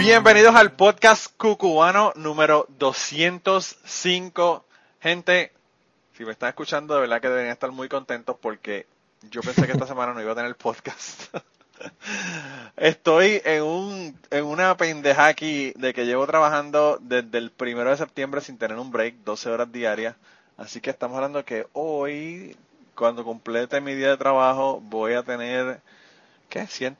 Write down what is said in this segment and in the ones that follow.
Bienvenidos al podcast cucubano número 205. Gente, si me están escuchando, de verdad que deberían estar muy contentos porque yo pensé que esta semana no iba a tener podcast. Estoy en un en una pendeja aquí de que llevo trabajando desde el primero de septiembre sin tener un break, 12 horas diarias. Así que estamos hablando que hoy, cuando complete mi día de trabajo, voy a tener, ¿qué? 100,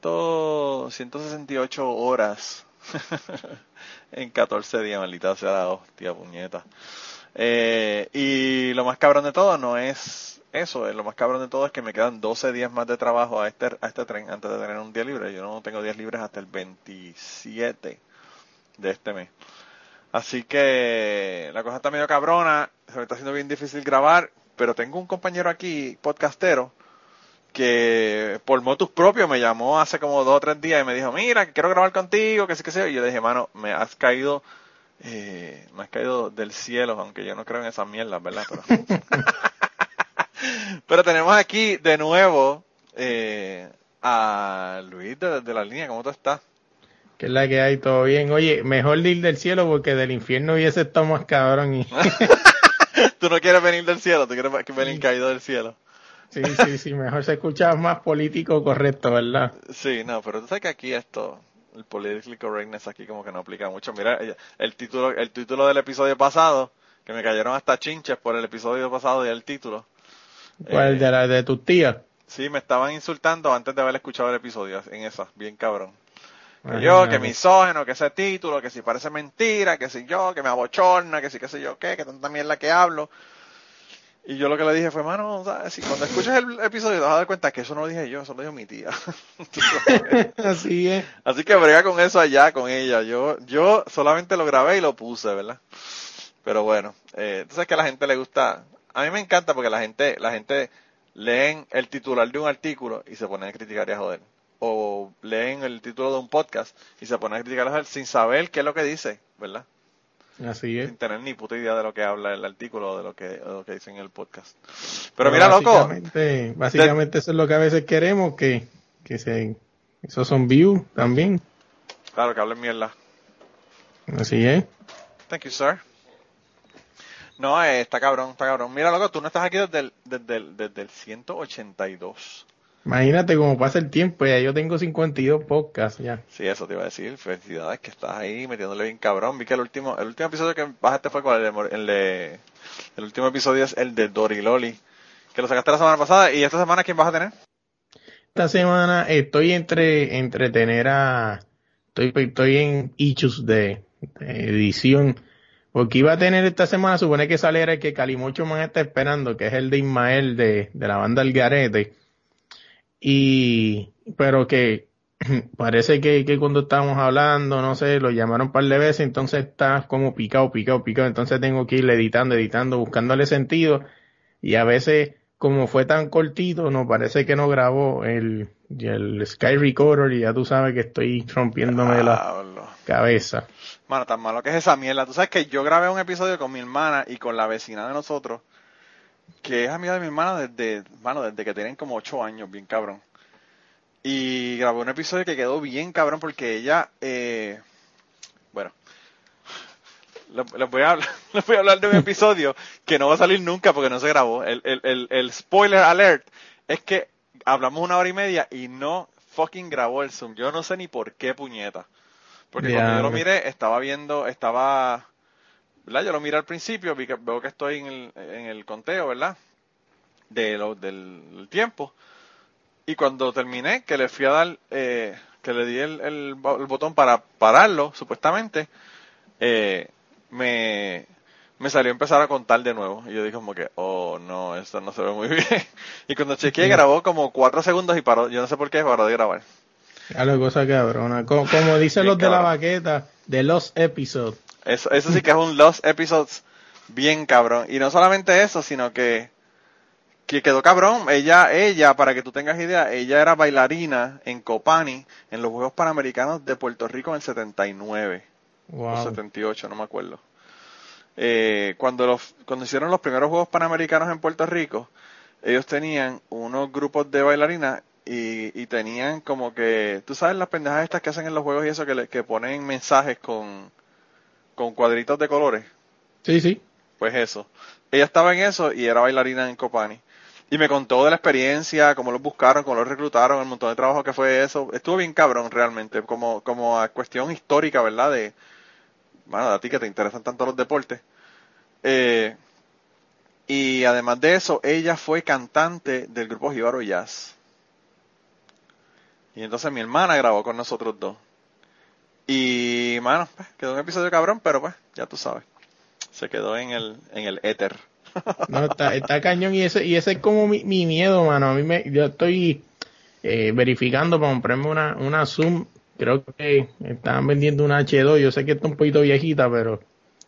168 horas en 14 días, maldita sea la hostia, puñeta. Eh, y lo más cabrón de todo no es eso, eh, lo más cabrón de todo es que me quedan 12 días más de trabajo a este, a este tren antes de tener un día libre. Yo no tengo días libres hasta el 27 de este mes. Así que la cosa está medio cabrona, se me está haciendo bien difícil grabar, pero tengo un compañero aquí, podcastero, que por motus propio me llamó hace como dos o tres días y me dijo, mira, quiero grabar contigo, que sé que sé. Y yo le dije, mano, me has caído, eh, me has caído del cielo, aunque yo no creo en esas mierdas, ¿verdad? Pero, pero tenemos aquí de nuevo eh, a Luis de, de la línea, ¿cómo tú estás? Que es la que hay, todo bien. Oye, mejor ir del cielo porque del infierno hubiese estado más cabrón. Y... tú no quieres venir del cielo, tú quieres venir caído del cielo. Sí, sí, sí, mejor se escucha más político correcto, ¿verdad? Sí, no, pero tú sabes que aquí esto, el politically correctness aquí como que no aplica mucho. Mira, el título, el título del episodio pasado, que me cayeron hasta chinches por el episodio pasado y el título. ¿Cuál? de la de tus tías? Sí, me estaban insultando antes de haber escuchado el episodio, en esa, bien cabrón. Que yo, que misógeno, que ese título, que si parece mentira, que si yo, que me abochorna, que si qué sé yo qué, que tanta mierda que hablo. Y yo lo que le dije fue, mano, si cuando escuches el episodio te vas a dar cuenta que eso no lo dije yo, eso lo dijo mi tía. Así es. Así que brega con eso allá, con ella. Yo, yo solamente lo grabé y lo puse, ¿verdad? Pero bueno, eh, entonces que a la gente le gusta, a mí me encanta porque la gente, la gente leen el titular de un artículo y se ponen a criticar y a joder o leen el título de un podcast y se ponen a criticarlo sin saber qué es lo que dice, ¿verdad? Así es. Sin tener ni puta idea de lo que habla el artículo o de lo que, de lo que dice en el podcast. Pero, mira, loco. Básicamente eso es lo que a veces queremos, que, que se, esos son views también. Claro, que hablen mierda. Así es. Thank you, sir. No, eh, está cabrón, está cabrón. Mira, loco, tú no estás aquí desde el, desde el, desde el 182. Imagínate cómo pasa el tiempo, ya yo tengo 52 podcasts ya. Sí, eso te iba a decir. Felicidades que estás ahí metiéndole bien cabrón. Vi que el último, el último episodio que bajaste fue con el de, el último episodio es el de Doriloli, que lo sacaste la semana pasada. ¿Y esta semana quién vas a tener? Esta semana estoy entre, entretener a, estoy, estoy en issues de, edición. Porque iba a tener esta semana, supone que saliera el que Calimocho Man está esperando, que es el de Ismael de, de la banda El Garete y, pero que parece que, que cuando estábamos hablando, no sé, lo llamaron un par de veces, entonces está como picado, picado, picado, entonces tengo que ir editando, editando, buscándole sentido, y a veces, como fue tan cortito, no parece que no grabó el, el Sky Recorder, y ya tú sabes que estoy rompiéndome la cabeza. Mano, tan malo que es esa mierda. Tú sabes que yo grabé un episodio con mi hermana y con la vecina de nosotros, que es amiga de mi hermana desde, bueno, desde que tienen como ocho años, bien cabrón. Y grabó un episodio que quedó bien cabrón porque ella, eh, bueno, les voy, a hablar, les voy a hablar de un episodio que no va a salir nunca porque no se grabó. El, el, el, el spoiler alert es que hablamos una hora y media y no fucking grabó el Zoom. Yo no sé ni por qué puñeta. Porque cuando yo lo miré, estaba viendo, estaba ¿verdad? Yo lo miré al principio, vi que, veo que estoy en el, en el conteo, ¿verdad? De lo, del tiempo. Y cuando terminé, que le fui a dar, eh, que le di el, el, botón para pararlo, supuestamente, eh, me, me salió a empezar a contar de nuevo. Y yo dije como que, oh no, esto no se ve muy bien. y cuando chequeé grabó como cuatro segundos y paró, yo no sé por qué paró de grabar. A la cosa cabrona. Como, como dicen los de la baqueta, de los episodios. Eso, eso sí que es un Lost Episodes bien cabrón. Y no solamente eso, sino que, que quedó cabrón. Ella, ella, para que tú tengas idea, ella era bailarina en Copani en los Juegos Panamericanos de Puerto Rico en el 79 o Wow. 78, no me acuerdo. Eh, cuando los, cuando hicieron los primeros Juegos Panamericanos en Puerto Rico, ellos tenían unos grupos de bailarinas y, y tenían como que, tú sabes las pendejas estas que hacen en los juegos y eso, que, le, que ponen mensajes con, con cuadritos de colores. Sí, sí. Pues eso. Ella estaba en eso y era bailarina en Copani. Y me contó de la experiencia, cómo los buscaron, cómo los reclutaron, el montón de trabajo que fue eso. Estuvo bien cabrón realmente, como, como a cuestión histórica, ¿verdad? De, bueno, a ti que te interesan tanto los deportes. Eh, y además de eso, ella fue cantante del grupo Jíbaro Jazz. Y entonces mi hermana grabó con nosotros dos. Y, mano, pues, quedó un episodio cabrón, pero pues, ya tú sabes. Se quedó en el, en el éter. No, está, está cañón y ese, y ese es como mi, mi miedo, mano. A mí me, yo estoy eh, verificando para comprarme una, una Zoom. Creo que estaban vendiendo una H2. Yo sé que está un poquito viejita, pero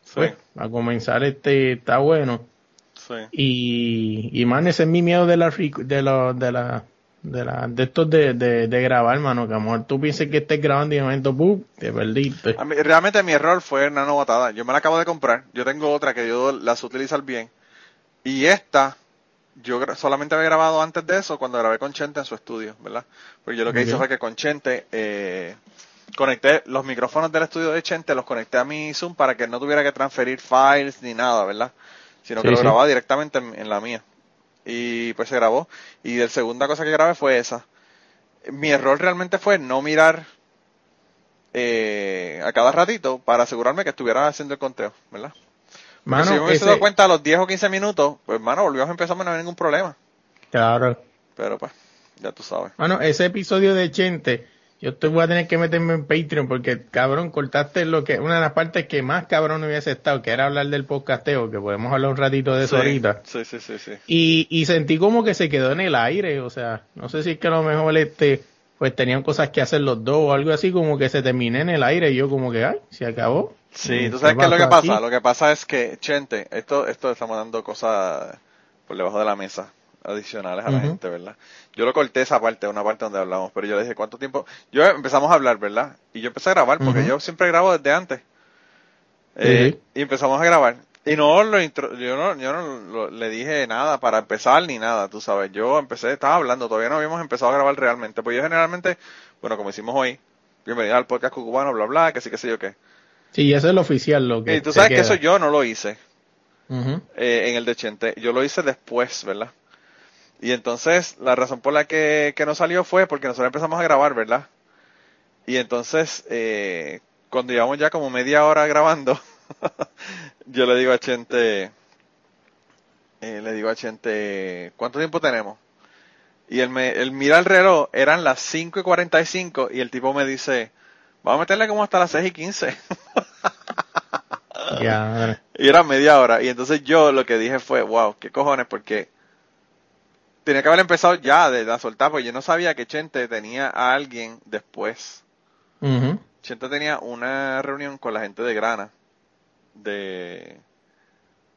Sí, pues, a comenzar este está bueno. sí. Y, y man, ese es mi miedo de la, de los, de la, de la, de estos de, de, de grabar, mano. Que a lo mejor tú pienses que estés grabando y de momento, ¡pum! te perdiste. A mí- realmente mi error fue nano botada. Yo me la acabo de comprar. Yo tengo otra que yo la sé utilizar bien. Y esta, yo solamente había grabado antes de eso cuando grabé con Chente en su estudio, ¿verdad? Porque yo lo que hice fue que con Chente eh, conecté los micrófonos del estudio de Chente, los conecté a mi Zoom para que no tuviera que transferir files ni nada, ¿verdad? Sino que lo sí. grababa directamente en, en la mía. Y pues se grabó. Y la segunda cosa que grabé fue esa. Mi error realmente fue no mirar eh, a cada ratito para asegurarme que estuviera haciendo el conteo, ¿verdad? Mano, si yo me hubiese ese- dado cuenta a los 10 o 15 minutos, pues mano, volvíamos a empezar, no había ningún problema. Claro. Pero pues, ya tú sabes. Bueno, ese episodio de Chente, yo te voy a tener que meterme en Patreon porque, cabrón, cortaste lo que, una de las partes que más cabrón hubiese estado, que era hablar del podcasteo, que podemos hablar un ratito de eso sí, ahorita. sí, sí, sí, sí. Y, y sentí como que se quedó en el aire, o sea, no sé si es que a lo mejor este, pues tenían cosas que hacer los dos o algo así, como que se terminé en el aire y yo como que, ay, se acabó. Sí, tú ¿Qué sabes qué es lo que aquí? pasa. Lo que pasa es que, Chente, esto, esto estamos dando cosas por debajo de la mesa adicionales a la gente, ¿verdad? Yo lo corté esa parte, una parte donde hablamos, pero yo le dije, ¿cuánto tiempo? Yo empezamos a hablar, ¿verdad? Y yo empecé a grabar, porque yo siempre grabo desde antes. Eh. Y empezamos a grabar. Y no lo intro- yo no, yo no lo- le dije nada para empezar ni nada, tú sabes. Yo empecé, estaba hablando, todavía no habíamos empezado a grabar realmente. Pues yo generalmente, bueno, como hicimos hoy, bienvenido al podcast cucubano, bla, bla, que sí, que sé yo qué. Sí, eso es lo oficial, lo que Y tú sabes que eso yo no lo hice eh, en el de Chente. Yo lo hice después, ¿verdad? Y entonces la razón por la que, que no salió fue porque nosotros empezamos a grabar, ¿verdad? Y entonces, eh, cuando llevamos ya como media hora grabando, yo le digo a Chente, eh, le digo a Chente, ¿cuánto tiempo tenemos? Y él, me, él mira el reloj, eran las 5 y 45 y el tipo me dice, vamos a meterle como hasta las 6 y 15. Ya, Y era media hora. Y entonces yo lo que dije fue, wow, qué cojones, porque tenía que haber empezado ya de la soltar, porque yo no sabía que Chente tenía a alguien después. Chente tenía una reunión con la gente de Grana, de,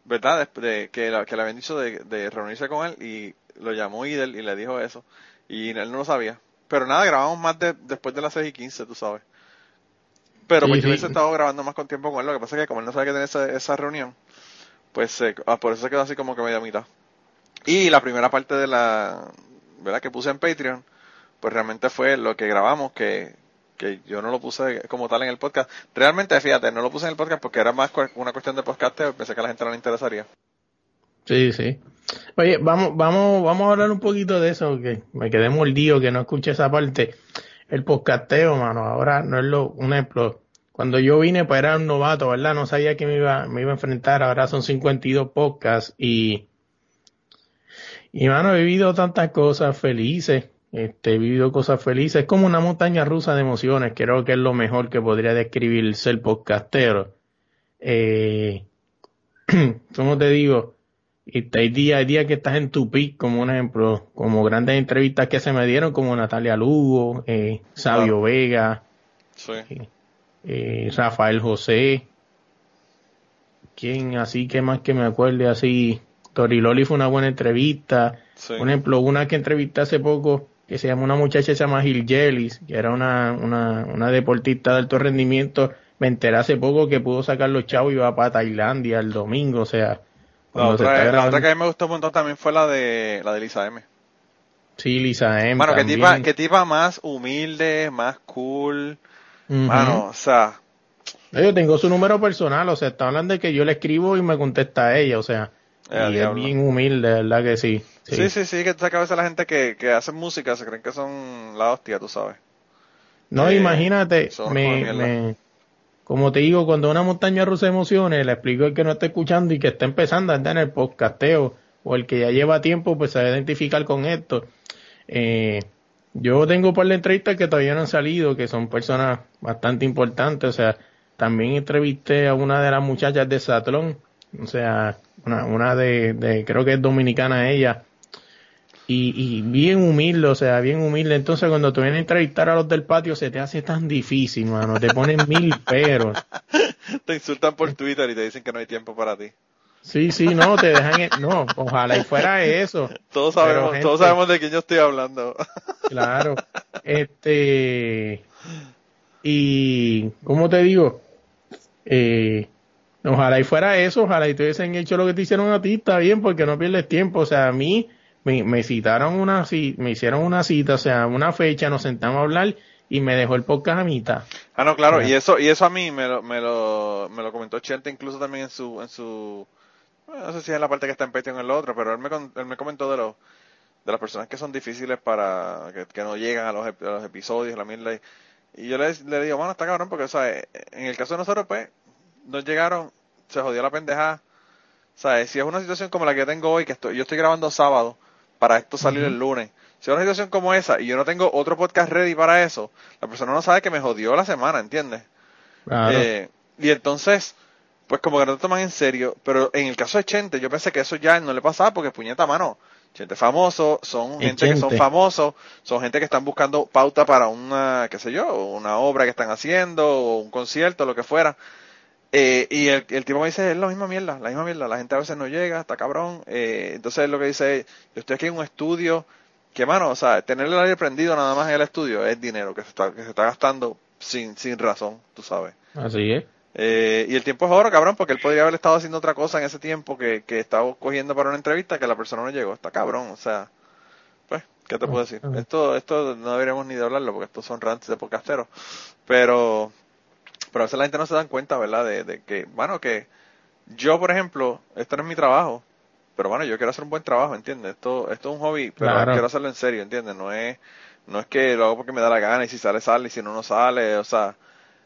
¿verdad? De, de- que, la- que le habían dicho de, de reunirse con él y lo llamó Idel y le dijo eso. Y él no lo sabía. Pero nada, grabamos más de, después de las 6 y 15, tú sabes. Pero Sí, pues yo sí. hubiese estado grabando más con tiempo con él. Lo que pasa es que como él no sabía que tenía esa, esa reunión, pues eh, ah, por eso se quedó así como que media mitad. Y la primera parte de la, ¿verdad? Que puse en Patreon, pues realmente fue lo que grabamos, que, que yo no lo puse como tal en el podcast. Realmente, fíjate, no lo puse en el podcast porque era más una cuestión de podcasteo, pensé que a la gente no le interesaría. Sí, sí. Oye, vamos, vamos, vamos a hablar un poquito de eso, que me quedé mordido que no escuché esa parte. El podcasteo, mano, ahora no es lo, un ejemplo. Cuando yo vine, pues era un novato, ¿verdad? No sabía que me iba, me iba a enfrentar. Ahora son 52 podcasts y, y mano, he vivido tantas cosas felices. Este, he vivido cosas felices. Es como una montaña rusa de emociones. Creo que es lo mejor que podría describir ser podcastero. Eh, ¿cómo te digo? y hay días, hay días que estás en tu pick, como un ejemplo, como grandes entrevistas que se me dieron, como Natalia Lugo, eh, Sabio Vega, Sí. eh, Rafael José, ¿quién así que más que me acuerde así? Toriloli fue una buena entrevista. Sí. Por ejemplo, una que entrevisté hace poco, que se llama una muchacha que se llama Gil Jellis, que era una, una, una deportista de alto rendimiento. Me enteré hace poco que pudo sacar los chavos y iba para Tailandia el domingo, o sea. La se otra, la que a mí me gustó un montón también fue la de la de Lisa M. Sí, Lisa M. Mano, qué también. tipa, qué tipa más humilde, más cool. Ujú. Mano, o sea, Yo tengo su número personal, o sea, está hablando de que yo le escribo y me contesta a ella, o sea, Eh, y es bien humilde, de verdad que sí. sí, sí, sí, que tú sabes que a veces la gente que, que hace música se creen que son la hostia, tú sabes. No, Eh, imagínate, me, me- como te digo, cuando una montaña rusa de emociones, le explico al que no está escuchando y que está empezando a andar en el podcasteo, o el que ya lleva tiempo, pues se va a identificar con esto. Eh, yo tengo por la entrevistas que todavía no han salido, que son personas bastante importantes, o sea, también entrevisté a una de las muchachas de Satlón, o sea, una, una de, de, creo que es dominicana ella, y, y bien humilde, o sea, bien humilde. Entonces, cuando te vienen a entrevistar a los del patio, se te hace tan difícil, mano. Te ponen mil peros. Te insultan por Twitter y te dicen que no hay tiempo para ti. Sí, sí, no, te dejan. en- No, ojalá y fuera eso. Todos sabemos, gente- todos sabemos de quién yo estoy hablando. Claro. Este. Y. ¿Cómo te digo? Eh, ojalá y fuera eso, ojalá y te hubiesen hecho lo que te hicieron a ti, está bien, porque no pierdes tiempo. O sea, a mí me, me citaron una me hicieron una cita, o sea, una fecha, nos sentamos a hablar y me dejó el podcast a mitad. Ah, no, claro, y eso, y eso a mí me lo, me lo, me lo comentó Chente incluso también en su, en su, no sé si es en la parte que está en Patreon o en la otra, pero él me, él me comentó de los, de las personas que son difíciles para, que, que no llegan a los, a los episodios, la mierda, y, y yo le, le digo, bueno, está cabrón, porque, o sea, en el caso de nosotros, pues, no llegaron, se jodió la pendejada, sea, si es una situación como la que yo tengo hoy, que estoy, yo estoy grabando sábado, para esto salir el lunes, si es una situación como esa, y yo no tengo otro podcast ready para eso, la persona no sabe que me jodió la semana, ¿entiendes? Claro. Eh, y entonces, pues como que no te toman en serio, pero en el caso de Chente, yo pensé que eso ya no le pasaba porque puñeta mano. Chente famoso, son gente que son famosos, son gente que están buscando pauta para una, qué sé yo, una obra que están haciendo, o un concierto, lo que fuera. Eh, y el, el tipo me dice, es la misma mierda, la misma mierda, la gente a veces no llega, está cabrón. Eh, entonces lo que dice es, yo estoy aquí en un estudio, que mano, o sea, tener el aire prendido nada más en el estudio es dinero que se está, que se está gastando sin, sin razón, tú sabes. Así es. Eh, y el tiempo es oro, cabrón, porque él podría haber estado haciendo otra cosa en ese tiempo que, que estaba cogiendo para una entrevista que la persona no llegó. Está cabrón, o sea, pues, ¿qué te puedo decir? Ajá. Esto, esto no deberíamos ni de hablarlo porque estos son rants de podcasteros. Pero, pero a veces la gente no se dan cuenta, ¿verdad? De, de que, bueno, que yo, por ejemplo, esto no es mi trabajo, pero bueno, yo quiero hacer un buen trabajo, ¿entiendes? Esto, esto es un hobby, pero Claro. quiero hacerlo en serio, ¿entiendes? No es, no es que lo hago porque me da la gana y si sale, sale y si no, no sale, o sea,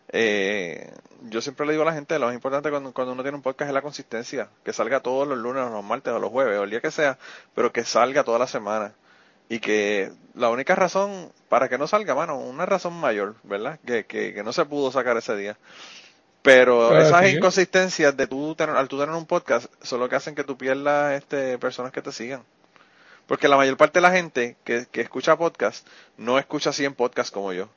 eh, yo siempre le digo a la gente, lo más importante cuando, cuando uno tiene un podcast es la consistencia, que salga todos los lunes, o los martes, o los jueves, o el día que sea, pero que salga toda la semana. Y que la única razón para que no salga, mano, una razón mayor, ¿verdad? Que, que, que no se pudo sacar ese día. Pero esas sí. inconsistencias de tú tener, al tú tener un podcast son lo que hacen que tú pierdas este, personas que te sigan. Porque la mayor parte de la gente que, que escucha podcast no escucha 100 podcasts como yo.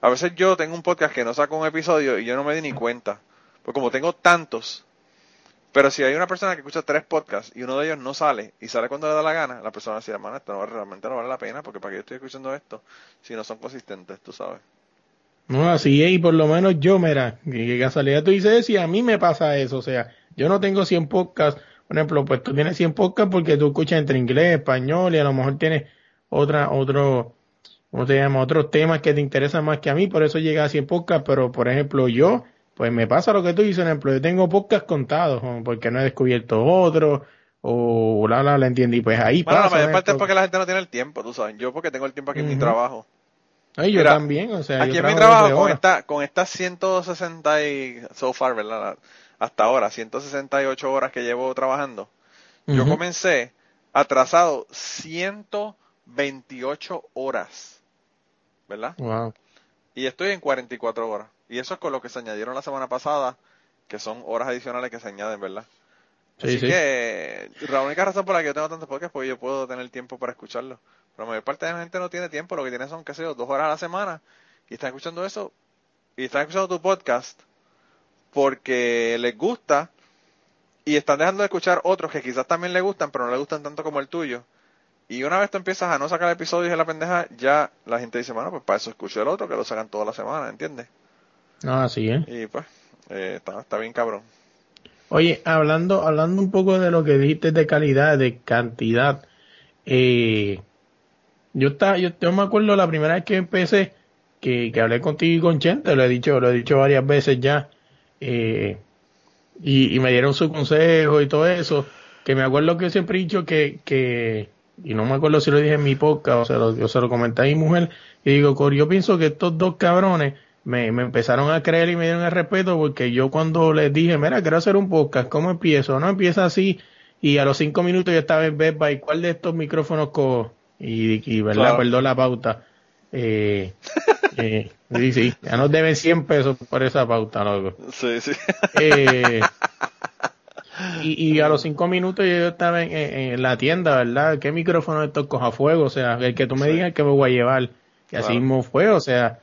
A veces yo tengo un podcast que no saco un episodio y yo no me di ni cuenta. Porque como tengo tantos, pero si hay una persona que escucha tres podcasts y uno de ellos no sale y sale cuando le da la gana, la persona decir, hermano, esto no, realmente no vale la pena porque para qué yo estoy escuchando esto si no son consistentes, tú sabes. No, así es, y por lo menos yo, mira, que, casualidad tú dices y a mí me pasa eso, o sea, yo no tengo 100 podcasts, por ejemplo, pues tú tienes 100 podcasts porque tú escuchas entre inglés, español y a lo mejor tienes otra, otro, ¿cómo se llama? Otros temas que te interesan más que a mí, por eso llega a 100 podcasts, pero por ejemplo yo, pues me pasa lo que tú dices, por ejemplo, yo tengo podcasts contados, porque no he descubierto otro, o bla, bla, bla, entiendo, y pues ahí Bueno, la pasa. mayor parte es porque la gente no tiene el tiempo, tú sabes. Yo porque tengo el tiempo aquí en mi trabajo. Ay, yo Mira, también, o sea, Aquí yo en mi trabajo con, esta, con estas 160 y, so far, ¿verdad? Hasta ahora, 168 horas que llevo trabajando, yo comencé atrasado 128 horas, ¿verdad? Wow. Y estoy en 44 horas. Y eso es con lo que se añadieron la semana pasada, que son horas adicionales que se añaden, ¿verdad? Sí, Así sí. que la única razón por la que yo tengo tantos podcasts es porque yo puedo tener tiempo para escucharlo. Pero la mayor parte de la gente no tiene tiempo, lo que tiene son, qué sé yo, dos horas a la semana y están escuchando eso y están escuchando tu podcast porque les gusta y están dejando de escuchar otros que quizás también les gustan, pero no les gustan tanto como el tuyo. Y una vez tú empiezas a no sacar episodios de la pendeja, ya la gente dice, bueno, pues para eso escucho el otro, que lo sacan toda la semana, ¿entiendes? No, así es. Y pues, eh, está, está bien cabrón. Oye, hablando, hablando un poco de lo que dijiste de calidad, de cantidad, eh, yo estaba, yo, yo me acuerdo la primera vez que empecé, que, que hablé contigo y con Chente, lo he dicho, lo he dicho varias veces ya, eh, y, y me dieron su consejo y todo eso, que me acuerdo que yo siempre he dicho que, que, y no me acuerdo si lo dije en mi podcast o se lo, yo se lo comenté a mi mujer, y digo, Cor, yo pienso que estos dos cabrones me, me empezaron a creer y me dieron el respeto porque yo cuando les dije, mira, quiero hacer un podcast, ¿cómo empiezo? No empieza así y a los cinco minutos yo estaba en Best Buy, ¿cuál de estos micrófonos cojo? Y, y verdad, perdón la pauta. Eh, eh, sí, sí, ya nos deben 100 pesos por esa pauta, loco. Sí, sí. Eh, y, y a los cinco minutos yo estaba en, en- en la tienda, ¿verdad? ¿Qué micrófono de estos coja fuego? O sea, el que tú me digas que me voy a llevar. Y así mismo fue, o sea,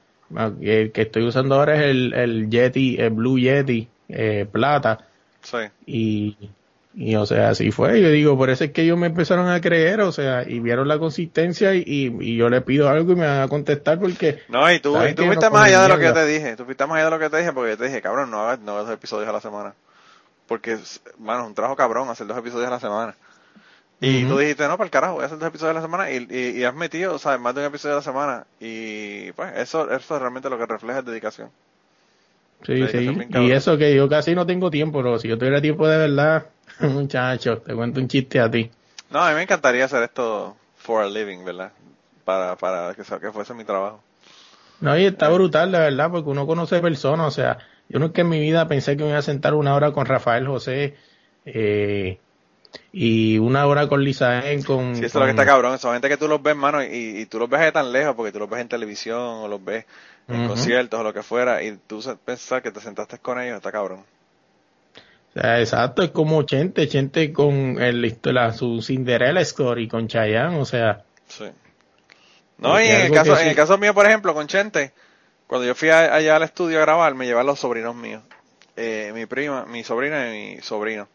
el que estoy usando ahora es el, el Yeti, el Blue Yeti, eh, plata. sí. Y, y, o sea, así fue. Yo digo, por eso es que ellos me empezaron a creer, o sea, y vieron la consistencia y, yo le pido algo y me van a contestar porque No, y tú, ¿Sabes y tú fuiste no más allá de lo que yo te dije. Tú fuiste más allá de lo que te dije porque yo te dije, cabrón, no hagas, no dos episodios a la semana. Porque, mano, es un trabajo cabrón hacer dos episodios a la semana. Y tú dijiste, no, para el carajo, voy a hacer dos episodios a la semana y, y, y has metido, ¿sabes? Más de un episodio a la semana. Y, pues, eso, eso es realmente lo que refleja es dedicación. Sí, Dedicación sí. Y eso que yo casi no tengo tiempo, pero si yo tuviera tiempo de verdad, muchacho, te cuento un chiste a ti. No, a mí me encantaría hacer esto for a living, ¿verdad? Para, para que, sea- que fuese mi trabajo. No, y está brutal, de verdad, porque uno conoce personas, o sea, yo nunca en mi vida pensé que me iba a sentar una hora con Rafael José, eh, y una hora con Lizaén, con... Sí, eso es lo que está cabrón. Son gente que tú los ves, mano, y, y tú los ves de tan lejos porque tú los ves en televisión o los ves en conciertos o lo que fuera y tú pensar que te sentaste con ellos está cabrón. O sea, exacto, es como Chente, Chente con el, la, su Cinderella Story, con Chayanne, o sea, Sí. No, y en el caso, en sí. el caso mío, por ejemplo, con Chente, cuando yo fui a- allá al estudio a grabar, me llevaban los sobrinos míos. Eh, mi prima, mi sobrina y mi sobrino.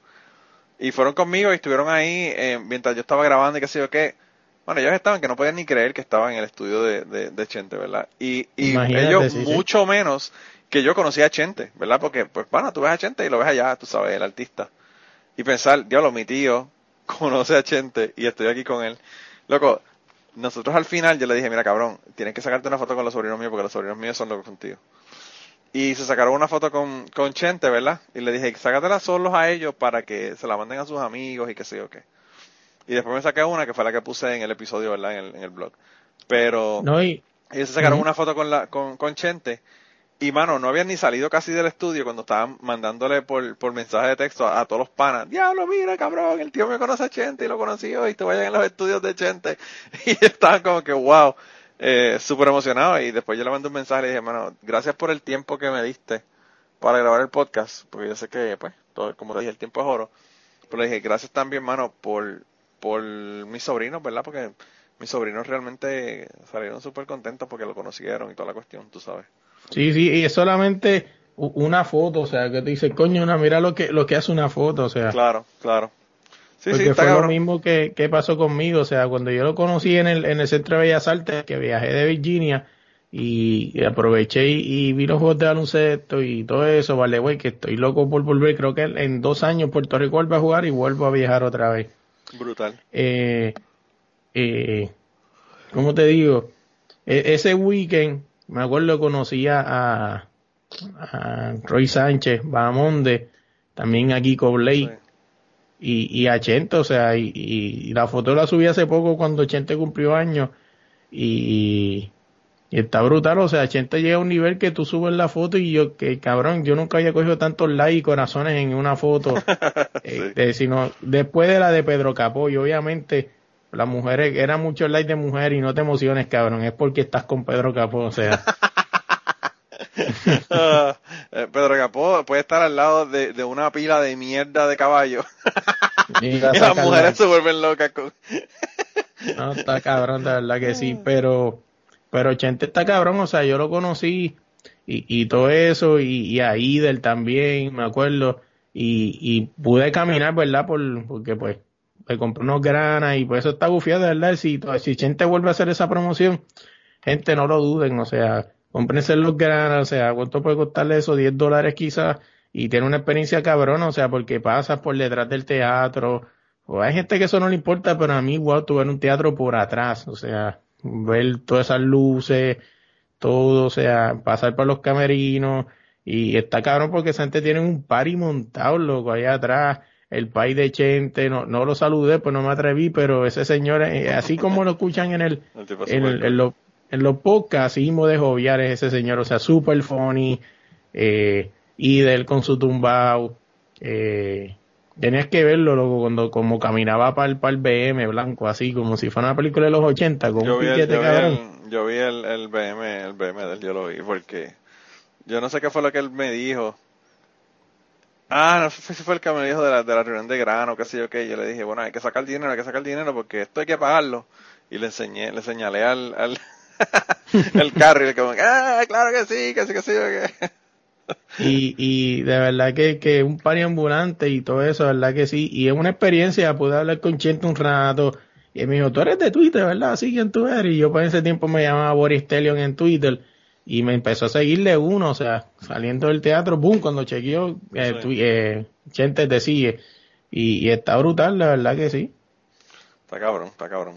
Y fueron conmigo y estuvieron ahí eh, mientras yo estaba grabando y qué sé yo qué. Bueno, ellos estaban que no podían ni creer que estaban en el estudio de, de, de Chente, ¿verdad? Y, y ellos sí, sí. mucho menos que yo conocía a Chente, ¿verdad? Porque, pues, bueno, tú ves a Chente y lo ves allá, tú sabes, el artista. Y pensar, diablo, mi tío conoce a Chente y estoy aquí con él. Loco, nosotros al final yo le dije, mira cabrón, tienes que sacarte una foto con los sobrinos míos porque los sobrinos míos son locos contigo. Y se sacaron una foto con, con Chente, ¿verdad? Y le dije, sácatela solos a ellos para que se la manden a sus amigos y qué sé yo qué. Y después me saqué una que fue la que puse en el episodio, ¿verdad? En el, en el blog. Pero no, y, ellos se sacaron una foto con, la, con, con Chente. Y mano, no habían ni salido casi del estudio cuando estaban mandándole por, por mensaje de texto a, todos los panas. Diablo, mira, cabrón, el tío me conoce a Chente y lo conocí hoy. Te vayan en los estudios de Chente. Y estaban como que, wow, eh, súper emocionados. Y después yo le mandé un mensaje y le dije, mano, gracias por el tiempo que me diste para grabar el podcast. Porque yo sé que, pues, todo, como te dije, el tiempo es oro. Pero le dije, gracias también, mano, por, por mis sobrinos, ¿verdad? Porque mis sobrinos realmente salieron súper contentos porque lo conocieron y toda la cuestión, tú sabes. Sí, sí, y es solamente una foto, o sea, que te dice, coño, una, mira lo que, lo que hace una foto, o sea. Claro, claro. Sí, Porque sí, fue lo mismo que, que pasó conmigo, o sea, cuando yo lo conocí en el, en el Centro de Bellas Artes, que viajé de Virginia y, y aproveché y, y vi los juegos de baloncesto y todo eso, vale, güey, que estoy loco por volver, creo que en dos años Puerto Rico vuelve a jugar y vuelvo a viajar otra vez. Brutal. Eh, eh, ¿cómo te digo? E- ese weekend, me acuerdo, conocí a, a, Roy Sánchez, Bahamonde, también a Kiko Blake Sí. y, y a Chente, o sea, y, y la foto la subí hace poco cuando Chente cumplió años y, y está brutal, o sea, Chente llega a un nivel que tú subes la foto y yo, que cabrón, yo nunca había cogido tantos likes y corazones en una foto, eh, de- sino después de la de Pedro Capó y obviamente las mujeres, eran muchos likes de mujer y no te emociones, cabrón, es porque estás con Pedro Capó, o sea, Ah, Eh, Pedro Capó puede estar al lado de, de una pila de mierda de caballo. Y y la las mujeres se vuelven locas con... No, está cabrón, de verdad que sí, pero, pero Chente está cabrón, o sea, yo lo conocí y, y todo eso, y, y a Idel también, me acuerdo, y, y pude caminar, ¿verdad? Por, porque pues le compré unos granas y pues eso está bufiado, de verdad, si, si Chente vuelve a hacer esa promoción, gente, no lo duden, o sea, cómprense los granas, o sea, ¿cuánto puede costarle eso? 10 dólares quizás, y tiene una experiencia cabrona, o sea, porque pasas por detrás del teatro, o hay gente que eso no le importa, pero a mí, wow, tú ver un teatro por atrás, o sea, ver todas esas luces, todo, o sea, pasar por los camerinos, y está cabrón porque esa gente tiene un party montado, loco, allá atrás, el país de Chente, no, no lo saludé, pues no me atreví, pero ese señor, eh, así como lo escuchan en el, en, el- en los, en los podcasts, así mismo de joviar es ese señor, o sea, super funny, eh, Idel con su tumbao, eh, tenías que verlo, loco, cuando como caminaba para el, el BM blanco, así como si fuera una película de los 80, con Yo un el, piquete vi el, yo vi el, el BM, el BM de él, yo lo vi, porque yo no sé qué fue lo que él me dijo. Ah, no si fue el que me dijo de la, de la reunión de grano, qué sé yo qué. Yo le dije, bueno, hay que sacar dinero, hay que sacar dinero porque esto hay que pagarlo. Y le enseñé, le señalé al, al el carro y le como, ah, claro que sí, que sí, que sí, que Y, y de verdad que, que un pari ambulante y todo eso, verdad que sí. Y es una experiencia, pude hablar con Chente un rato. Y me dijo, tú eres de Twitter, ¿verdad? Así quién tú eres. Y yo por ese tiempo me llamaba Boris Telion en Twitter. Y me empezó a seguirle uno, o sea, saliendo del teatro, boom, cuando chequeó, eh, Sí. tu- eh, Chente te sigue. Y, y está brutal, la verdad que sí. Está cabrón, está cabrón.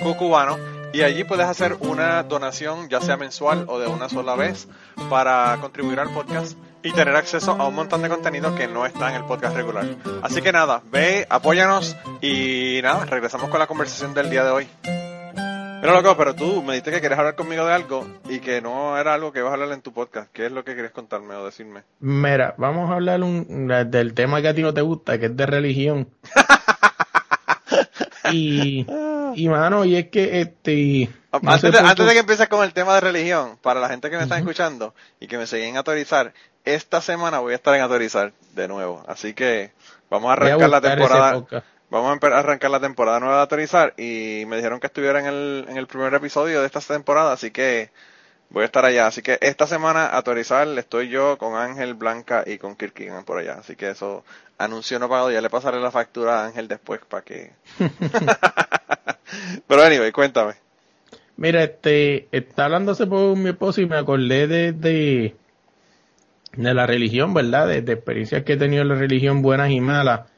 cucubano y allí puedes hacer una donación ya sea mensual o de una sola vez para contribuir al podcast y tener acceso a un montón de contenido que no está en el podcast regular. Así que nada, ve, apóyanos y nada, regresamos con la conversación del día de hoy. Pero loco, pero tú me dijiste que querías hablar conmigo de algo y que no era algo que ibas a hablar en tu podcast. ¿Qué es lo que querías contarme o decirme? Mira, vamos a hablar un, del tema que a ti no te gusta, que es de religión. y, y mano, y es que este... no antes, de, antes de que empieces con el tema de religión, para la gente que me está escuchando y que me siguen a autorizar, esta semana voy a estar en autorizar de nuevo. Así que vamos a arrancar la temporada. Vamos a arrancar la temporada nueva de autorizar y me dijeron que estuviera en el, en el primer episodio de esta temporada, así que voy a estar allá. Así que esta semana autorizar estoy yo con Ángel Blanca y con Kirkigan por allá. Así que eso anuncio no pagado, ya le pasaré la factura a Ángel después para que... Pero anyway, cuéntame. Mira, este, está hablando hace poco mi esposo y me acordé de, de, de la religión, ¿verdad? De, de experiencias que he tenido en la religión, buenas y malas.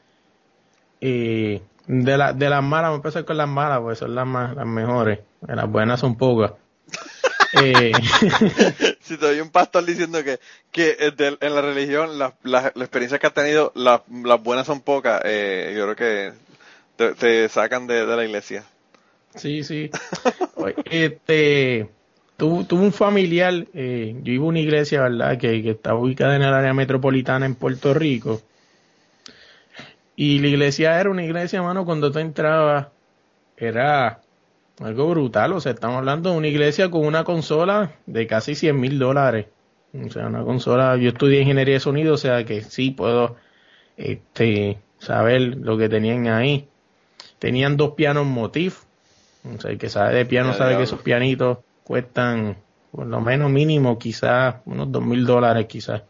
Eh, de, la, de las malas, vamos a empezar con las malas, porque son las, más, las mejores. Las buenas son pocas. Eh, si te oye un pastor diciendo que, que eh, de- en la religión las las- las experiencias que has tenido, las, las buenas son pocas, eh, yo creo que te, te sacan de, de la iglesia. Sí, sí. Este, tuve, tuve un familiar, eh, yo iba a una iglesia, ¿verdad? Que, que está ubicada en el área metropolitana en Puerto Rico. Y la iglesia era una iglesia, mano, cuando tú entrabas, era algo brutal. O sea, estamos hablando de una iglesia con una consola de casi 100 mil dólares. O sea, una consola, yo estudié ingeniería de sonido, o sea que sí puedo, este, saber lo que tenían ahí. Tenían dos pianos motif. O sea, el que sabe de piano Ya, sabe que esos pianitos cuestan por lo menos mínimo quizás unos dos mil dólares quizás.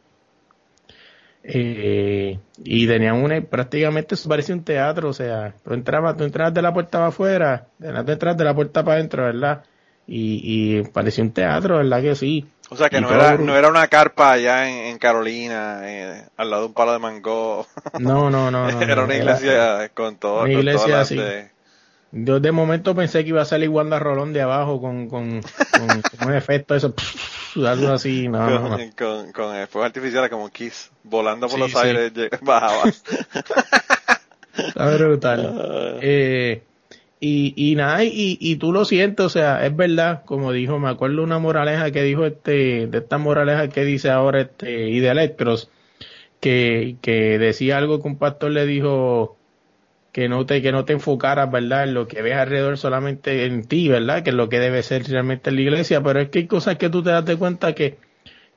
Eh, y tenían una, prácticamente eso parecía un teatro, o sea, tú entrabas, tú entrabas de la puerta para afuera, tú entras de la puerta para adentro, ¿verdad? Y, y parecía un teatro, ¿verdad que sí? O sea que Y no era, no era una carpa allá en, en Carolina, eh, al lado de un palo de mango. No, no, no. no, era una iglesia con todo. una iglesia así. de- Yo de momento pensé que iba a salir Wanda Rolón de abajo con, con, con, con un efecto de eso. Algo así, no, con, no, no. con, con el fuego artificial como Kiss, volando por Sí, los sí. aires, bajaba. Está brutal. Eh, y, y nada, y, y tú lo sientes, o sea, es verdad, como dijo, me acuerdo una moraleja que dijo este, de esta moraleja que dice ahora este, y de Electros, que, que decía algo que un pastor le dijo que no te, que no te enfocaras, ¿verdad? En lo que ves alrededor solamente en ti, ¿verdad? Que es lo que debe ser realmente en la iglesia, pero es que hay cosas que tú te das de cuenta que,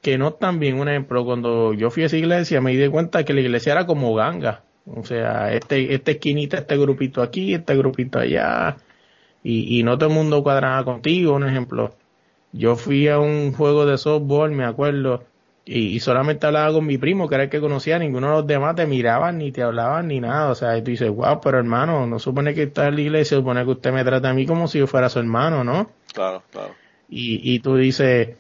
que no están bien. Un ejemplo, cuando yo fui a esa iglesia me di cuenta que la iglesia era como ganga. O sea, este, esta esquinita, este grupito aquí, este grupito allá, y, y no todo el mundo cuadraba contigo. Un ejemplo, yo fui a un juego de softball, me acuerdo, y, solamente hablaba con mi primo, que era el que conocía, ninguno de los demás te miraban, ni te hablaban, ni nada. O sea, y tú dices, wow, pero hermano, no supone que está en la iglesia, supone que usted me trata a mí como si yo fuera su hermano, ¿no? claro, claro. y, y tú dices,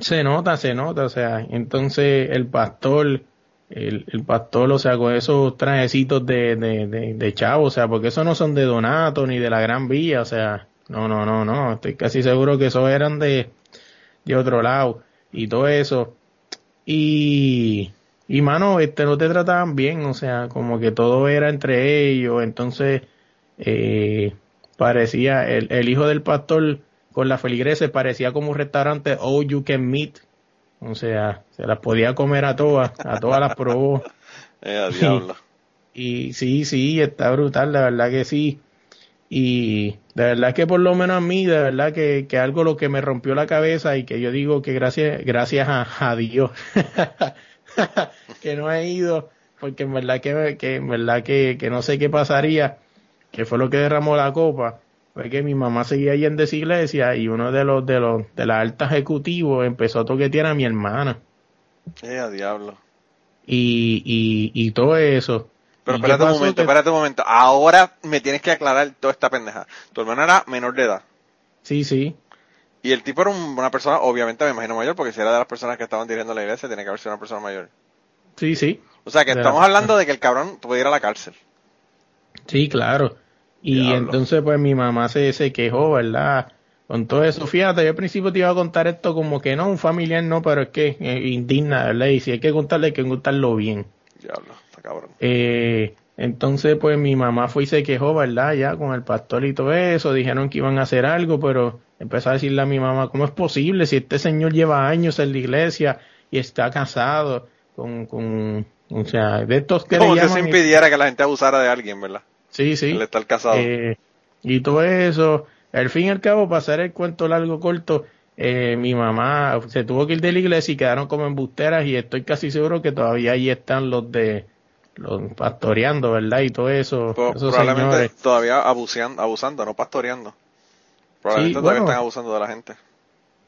se nota, se nota, o sea, entonces el pastor, el, el pastor, o sea, con esos trajecitos de, de, de, de chavo, o sea, porque esos no son de Donato ni de la Gran Vía, o sea, no, no, no, no, estoy casi seguro que esos eran de, de otro lado y todo eso. Y, y mano, este, no te trataban bien, o sea, como que todo era entre ellos, entonces, eh, parecía, el, el hijo del pastor con la feligreses parecía como un restaurante all you can meet, o sea, se las podía comer a todas, a todas las probó. Eh, a diablo. Y sí, sí, está brutal, de verdad que sí. Y de verdad que por lo menos a mí, de verdad que, que algo lo que me rompió la cabeza y que yo digo que gracias, gracias a, a Dios que no he ido, porque en verdad que, que en verdad que, que no sé qué pasaría, que fue lo que derramó la copa, fue que mi mamá seguía yendo esa iglesia y uno de los de los de las altas ejecutivos empezó a toquetear a mi hermana Eh, a diablo. y, y, y todo eso. Pero ¿Y qué espérate un momento, Que- espérate un momento. Ahora me tienes que aclarar toda esta pendeja. Tu hermana era menor de edad. Sí, sí. Y el tipo era un- una persona, obviamente me imagino mayor, porque si era de las personas que estaban dirigiendo la iglesia, tiene que haber sido una persona mayor. Sí, sí. O sea que De estamos la- hablando de que el cabrón puede ir a la cárcel. Sí, claro. Y Diablo. entonces pues mi mamá se, se quejó, ¿verdad? Con todo eso, fíjate, yo al principio te iba a contar esto como que no, un familiar no, pero es que eh, indigna, ¿verdad? Y si hay que contarle, hay que contarlo bien. Diablo, cabrón. Eh, entonces pues mi mamá fue y se quejó, ¿verdad? Ya con el pastor y todo eso, dijeron que iban a hacer algo, pero empezó a decirle a mi mamá, ¿cómo es posible si este señor lleva años en la iglesia y está casado con, con o sea, de estos que Como le llaman... impidiera que la gente abusara de alguien, ¿verdad? Sí, sí. El estar casado. Eh, y todo eso, al fin y al cabo, para hacer el cuento largo corto, eh, mi mamá se tuvo que ir de la iglesia y quedaron como embusteras y estoy casi seguro que todavía ahí están los de los pastoreando, ¿verdad? Y todo eso, esos probablemente señores. todavía abuseando, abusando, no pastoreando. Probablemente Sí, todavía bueno. están abusando de la gente.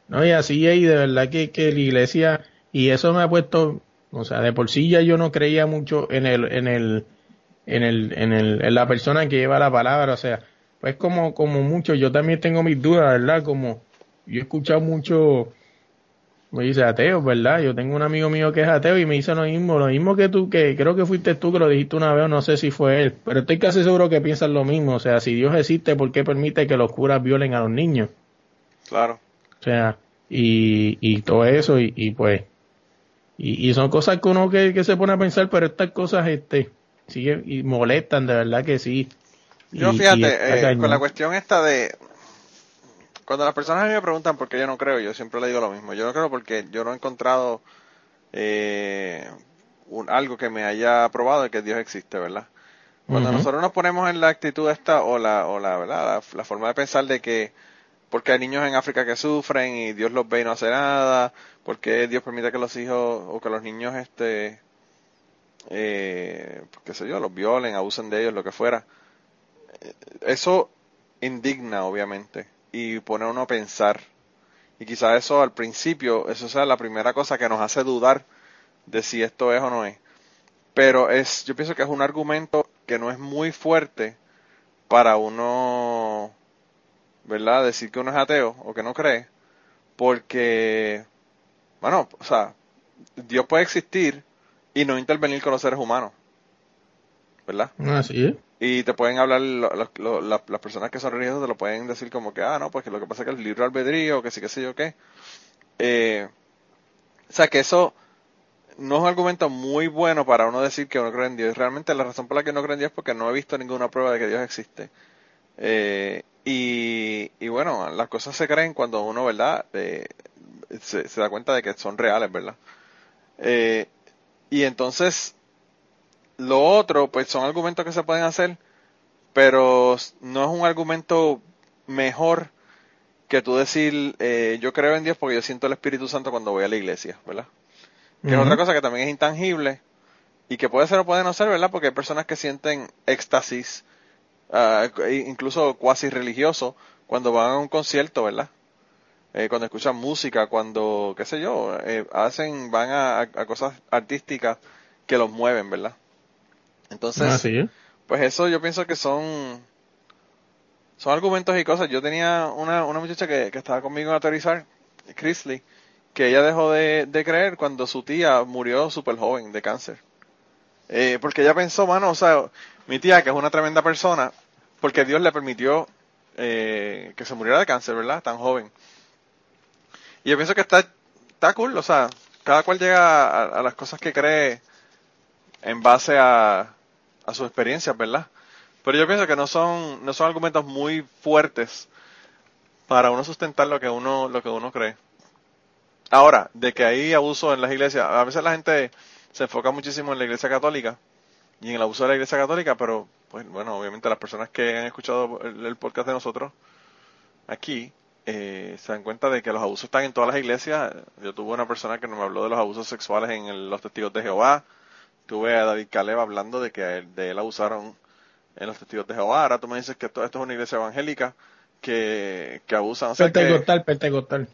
No, y así es, y de verdad que, que la iglesia, y eso me ha puesto, o sea, de por sí ya yo no creía mucho en el, en el, en el, en el, en la persona que lleva la palabra, o sea, pues como, como mucho, yo también tengo mis dudas, ¿verdad? Como, yo he escuchado mucho, me dice ateo, ¿verdad? Yo tengo un amigo mío que es ateo y me dice lo mismo, lo mismo que tú, que creo que fuiste tú que lo dijiste una vez, o no sé si fue él, pero estoy casi seguro que piensan lo mismo, o sea, si Dios existe, ¿por qué permite que los curas violen a los niños? Claro. O sea, y, y todo eso, y, y pues, y, y son cosas que uno que, que se pone a pensar, pero estas cosas, este, sigue y molestan, de verdad que sí. Yo fíjate, eh, con la cuestión esta de... Cuando las personas a mí me preguntan por qué yo no creo, yo siempre le digo lo mismo. Yo no creo porque yo no he encontrado eh, un, algo que me haya probado de que Dios existe, ¿verdad? Cuando nosotros nos ponemos en la actitud esta o la, o la, ¿verdad? La, la forma de pensar de que porque hay niños en África que sufren y Dios los ve y no hace nada, porque Dios permite que los hijos o que los niños este eh, qué sé yo, los violen, abusen de ellos, lo que fuera. Eh, Eso indigna, obviamente, y pone uno a pensar. Y quizás eso al principio, eso sea la primera cosa que nos hace dudar de si esto es o no es. Pero es, yo pienso que es un argumento que no es muy fuerte para uno, ¿verdad? Decir que uno es ateo o que no cree, porque, bueno, o sea, Dios puede existir y no intervenir con los seres humanos, ¿verdad? Así es. Y te pueden hablar, lo- lo- lo- la- las personas que son religiosas te lo pueden decir como que, ah, no, pues que lo que pasa es que el libre albedrío, que sí, que sé yo qué. Eh, o sea que eso no es un argumento muy bueno para uno decir que uno cree en Dios. Realmente la razón por la que no creo en Dios es porque no he visto ninguna prueba de que Dios existe. Eh, y, y, bueno, las cosas se creen cuando uno, ¿verdad? Eh, se, se, da cuenta de que son reales, ¿verdad? Eh, y entonces, lo otro, pues son argumentos que se pueden hacer, pero no es un argumento mejor que tú decir, eh, yo creo en Dios porque yo siento el Espíritu Santo cuando voy a la iglesia, ¿verdad? Que es otra cosa que también es intangible y que puede ser o puede no ser, ¿verdad? Porque hay personas que sienten éxtasis, uh, incluso cuasi religioso, cuando van a un concierto, ¿verdad? Eh, cuando escuchan música, cuando, qué sé yo, eh, hacen, van a, a, cosas artísticas que los mueven, ¿verdad? Entonces, Ah, sí. pues eso yo pienso que son, son argumentos y cosas. Yo tenía una, una muchacha que, que estaba conmigo en Aterrizar, Chrisley, que ella dejó de, de creer cuando su tía murió súper joven de cáncer. Eh, porque ella pensó, mano, o sea, mi tía, que es una tremenda persona, porque Dios le permitió eh, que se muriera de cáncer, ¿verdad? Tan joven. Y yo pienso que está, está cool, o sea, cada cual llega a, a las cosas que cree en base a, a sus experiencias, ¿verdad? Pero yo pienso que no son, no son argumentos muy fuertes para uno sustentar lo que uno, lo que uno cree. Ahora, de que hay abuso en las iglesias, a veces la gente se enfoca muchísimo en la iglesia católica y en el abuso de la iglesia católica, pero pues bueno, obviamente las personas que han escuchado el, podcast de nosotros aquí eh, se dan cuenta de que los abusos están en todas las iglesias. Yo tuve una persona que me habló de los abusos sexuales en los testigos de Jehová. Tuve a David Caleb hablando de que de él abusaron en los testigos de Jehová. Ahora tú me dices que todo esto es una iglesia evangélica que, que abusan. O sea, pentecostal, que, pentecostal.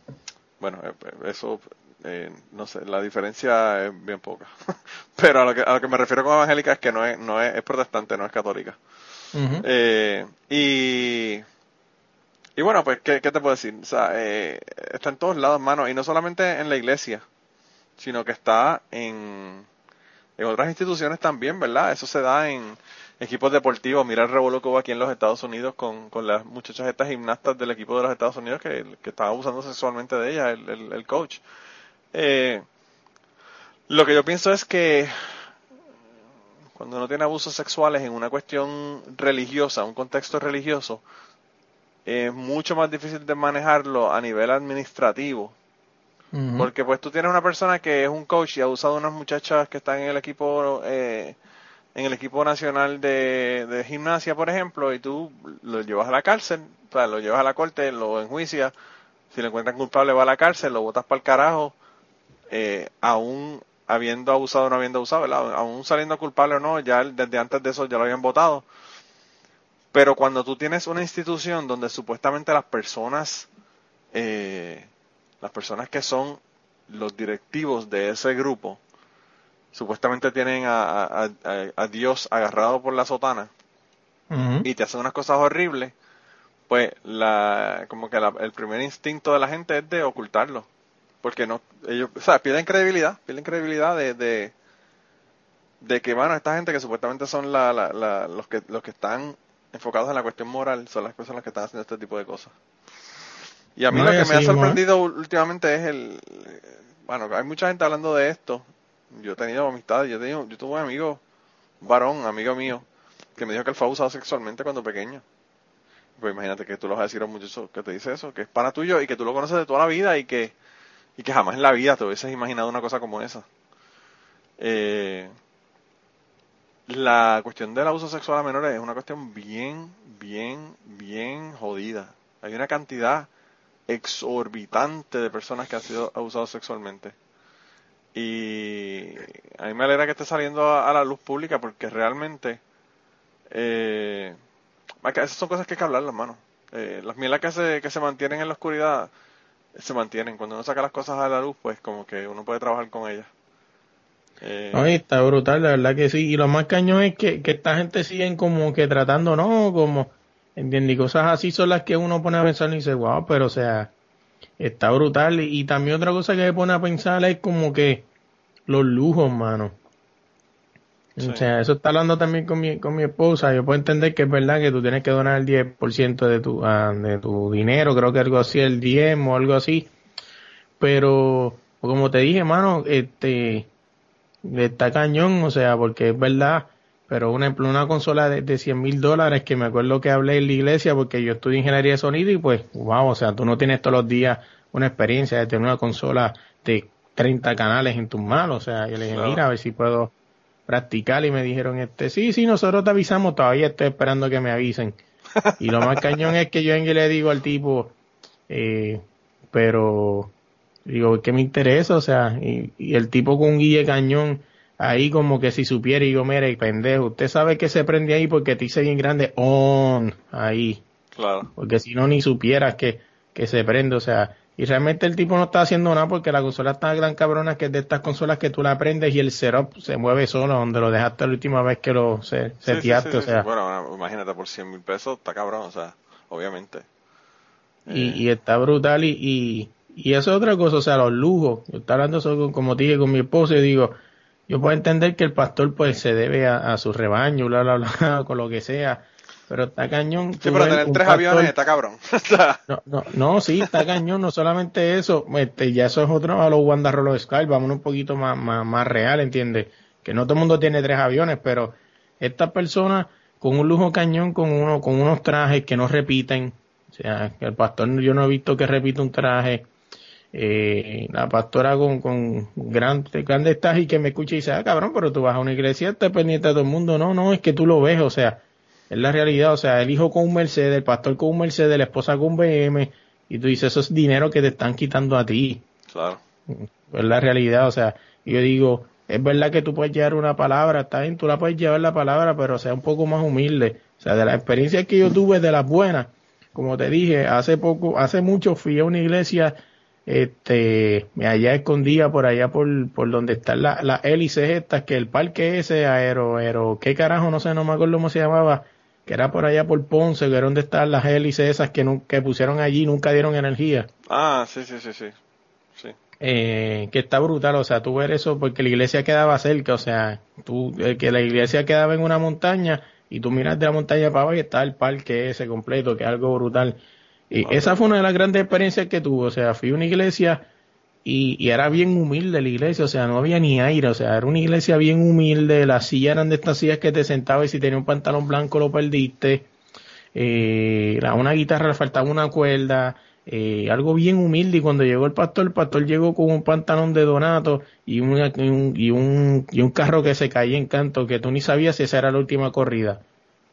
Bueno, eso, eh, no sé, la diferencia es bien poca. Pero a lo, que, a lo que me refiero con evangélica es que no es, no es, es protestante, no es católica. Uh -huh. eh, y, y bueno, pues, ¿qué, qué te puedo decir? O sea, eh, está en todos lados, hermano, y no solamente en la iglesia, sino que está en, en otras instituciones también, ¿verdad? Eso se da en equipos deportivos. Mira el hubo aquí en los Estados Unidos con, con las muchachas estas gimnastas del equipo de los Estados Unidos que, que estaban abusando sexualmente de ellas, el, el, el coach. Eh, lo que yo pienso es que cuando uno tiene abusos sexuales en una cuestión religiosa, un contexto religioso, es mucho más difícil de manejarlo a nivel administrativo. Porque pues tú tienes una persona que es un coach y ha usado unas muchachas que están en el equipo eh, en el equipo nacional de, de, gimnasia, por ejemplo, y tú lo llevas a la cárcel, o sea, lo llevas a la corte, lo enjuicias, si lo encuentran culpable va a la cárcel, lo botas para el carajo, eh, aún habiendo abusado o no habiendo abusado, ¿verdad? aún saliendo culpable o no, ya desde antes de eso ya lo habían votado. Pero cuando tú tienes una institución donde supuestamente las personas, eh, las personas que son los directivos de ese grupo, supuestamente tienen a, a, a, a Dios agarrado por la sotana uh -huh. y te hacen unas cosas horribles, pues la, como que la, el primer instinto de la gente es de ocultarlo. Porque no, ellos, o sea, pierden credibilidad, pierden credibilidad de, de, de que, bueno, esta gente que supuestamente son la, la, la, los que, los que están enfocados en la cuestión moral, son las personas que están haciendo este tipo de cosas. Y a mí no, lo que me ha sorprendido últimamente es el, bueno, hay mucha gente hablando de esto. Yo he tenido amistades, yo, he tenido, yo tuve un amigo, un varón, amigo mío, que me dijo que él fue abusado sexualmente cuando pequeño. Pues imagínate que tú lo vas a decir a un muchacho que te dice eso, que es pana tuyo y que tú lo conoces de toda la vida y que, y que jamás en la vida te hubieses imaginado una cosa como esa. Eh, la cuestión del abuso sexual a menores es una cuestión bien, bien, bien jodida. Hay una cantidad exorbitante de personas que han sido abusados sexualmente. Y a mí me alegra que esté saliendo a, la luz pública porque realmente eh, esas son cosas que hay que hablar, hermano. Eh, las mielas que se, que se mantienen en la oscuridad se mantienen. Cuando uno saca las cosas a la luz, pues como que uno puede trabajar con ellas. Eh, Ay, está brutal, la verdad que sí. Y lo más cañón es que, que esta gente siguen como que tratando, ¿no? Como, ¿entiendes? Y cosas así son las que uno pone a pensar y dice, wow, pero o sea, está brutal. Y, también otra cosa que me pone a pensar es como que los lujos, mano. Sí. O sea, eso está hablando también con mi, con mi esposa. Yo puedo entender que es verdad que tú tienes que donar el 10% de tu, uh, de tu dinero, creo que algo así, el 10 o algo así. pero como te dije, mano, este, está cañón, o sea, porque es verdad, pero una, una consola de, de 100 mil dólares que me acuerdo que hablé en la iglesia porque yo estudio ingeniería de sonido y pues, wow, o sea, tú no tienes todos los días una experiencia de tener una consola de 30 canales en tus manos, o sea, yo le dije, mira, a ver si puedo practicar y me dijeron, este, sí, sí, nosotros te avisamos, todavía estoy esperando que me avisen. Y lo más cañón es que yo en le digo al tipo, eh, pero digo, ¿qué me interesa? O sea, y, el tipo con un guille cañón, ahí como que si supiera, y digo, mire, pendejo, usted sabe que se prende ahí porque te hice bien grande, on, ahí. Claro. Porque si no, ni supieras que, que se prende, o sea, y realmente el tipo no está haciendo nada porque la consola está gran cabrona que es de estas consolas que tú la prendes y el setup se mueve solo donde lo dejaste la última vez que lo se, seteaste, o sea. Bueno, imagínate por 100 mil pesos, está cabrón, o sea, obviamente. Y, y está brutal y, y, y, eso es otra cosa, o sea, los lujos. Yo estaba hablando eso como dije con mi esposo y digo, yo puedo entender que el pastor pues se debe a, a su rebaño, bla, bla, bla, con lo que sea pero está cañón. Sí, pero tener tres aviones está cabrón. no, no, no, sí, está cañón, no solamente eso, este, ya eso es otro a los Wanda Roller Sky, vamos un poquito más, más, más real, ¿entiendes? Que no todo el mundo tiene tres aviones, pero esta persona con un lujo cañón, con uno, con unos trajes que no repiten, o sea, que el pastor yo no he visto que repita un traje, eh, la pastora con, con grandes grande y que me escucha y dice, ah, cabrón, pero tú vas a una iglesia, estás pendiente de todo el mundo, no, no, es que tú lo ves, o sea, es la realidad, o sea, el hijo con un Mercedes, el pastor con un Mercedes, la esposa con un BM, y tú dices, eso es dinero que te están quitando a ti. Claro. Es la realidad, o sea, yo digo, es verdad que tú puedes llevar una palabra, está bien, tú la puedes llevar la palabra, pero sea un poco más humilde. O sea, de la experiencia que yo tuve de las buenas, como te dije, hace poco, hace mucho fui a una iglesia, este, allá escondía por allá por, por donde están las la hélices estas, que el parque ese, aero, aero, qué carajo, no sé, no me acuerdo cómo se llamaba, que era por allá por Ponce, que era donde están las hélices esas que, que pusieron allí y nunca dieron energía. Ah, sí, sí, sí, sí. Eh, que está brutal, o sea, tú ver eso porque la iglesia quedaba cerca, o sea, tú, eh, que la iglesia quedaba en una montaña y tú miras de la montaña para abajo y está el parque ese completo, que es algo brutal. Y esa fue una de las grandes experiencias que tuve, o sea, fui a una iglesia y, era bien humilde la iglesia, o sea, no había ni aire, o sea, era una iglesia bien humilde, las sillas eran de estas sillas que te sentabas y si tenía un pantalón blanco lo perdiste, eh, una guitarra le faltaba una cuerda, eh, algo bien humilde. Y cuando llegó el pastor, el pastor llegó con un pantalón de donato y, un, y, un, y un carro que se caía en canto, que tú ni sabías si esa era la última corrida.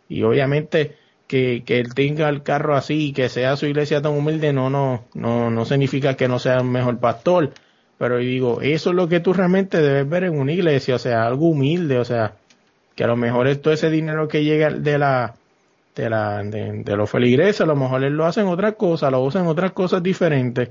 Y obviamente que, que él tenga el carro así y que sea su iglesia tan humilde no, no, no, no significa que no sea un mejor pastor. Pero digo, eso es lo que tú realmente debes ver en una iglesia, o sea, algo humilde, o sea, que a lo mejor es todo ese dinero que llega de la, de la, de, los feligreses, a lo mejor él lo hacen otras cosas, lo usan otras cosas diferentes.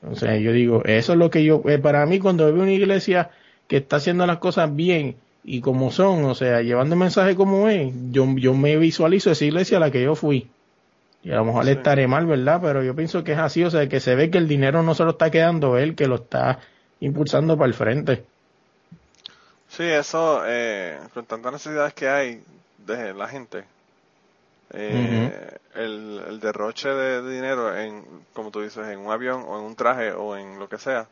O sea, yo digo, eso es lo que yo, eh, para mí cuando veo una iglesia que está haciendo las cosas bien y como son, o sea, llevando el mensaje como es, yo, yo me visualizo esa iglesia a la que yo fui. Y a lo mejor le estaré mal, ¿verdad? Pero yo pienso que es así, o sea, que se ve que el dinero no se lo está quedando él, que lo está impulsando para el frente. Sí, eso, eh, con tantas necesidades que hay de la gente, eh, el, el, derroche de, dinero en, como tú dices, en un avión o en un traje o en lo que sea,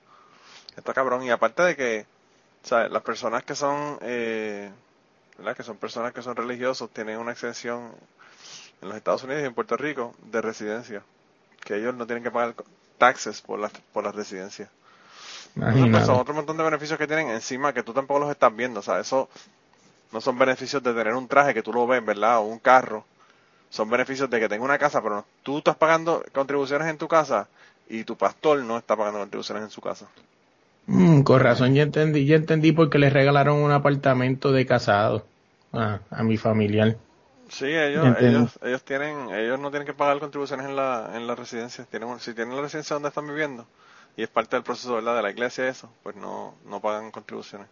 está cabrón. Y aparte de que o las personas que son, eh, ¿verdad? Que son personas que son religiosos tienen una exención en los Estados Unidos y en Puerto Rico de residencia, que ellos no tienen que pagar taxes por la, por la residencia. Pues, son otro montón de beneficios que tienen encima que tú tampoco los estás viendo, o sea, eso no son beneficios de tener un traje que tú lo ves, ¿verdad? O un carro. Son beneficios de que tenga una casa, pero no, tú estás pagando contribuciones en tu casa y tu pastor no está pagando contribuciones en su casa. Mm, con razón, ya entendí, ya entendí porque le regalaron un apartamento de casado a, a mi familiar. Sí, ellos, ellos, ellos tienen, ellos no tienen que pagar contribuciones en la, en la residencia. Tienen, si tienen la residencia donde están viviendo y es parte del proceso ¿verdad? de la iglesia eso, pues no, no pagan contribuciones.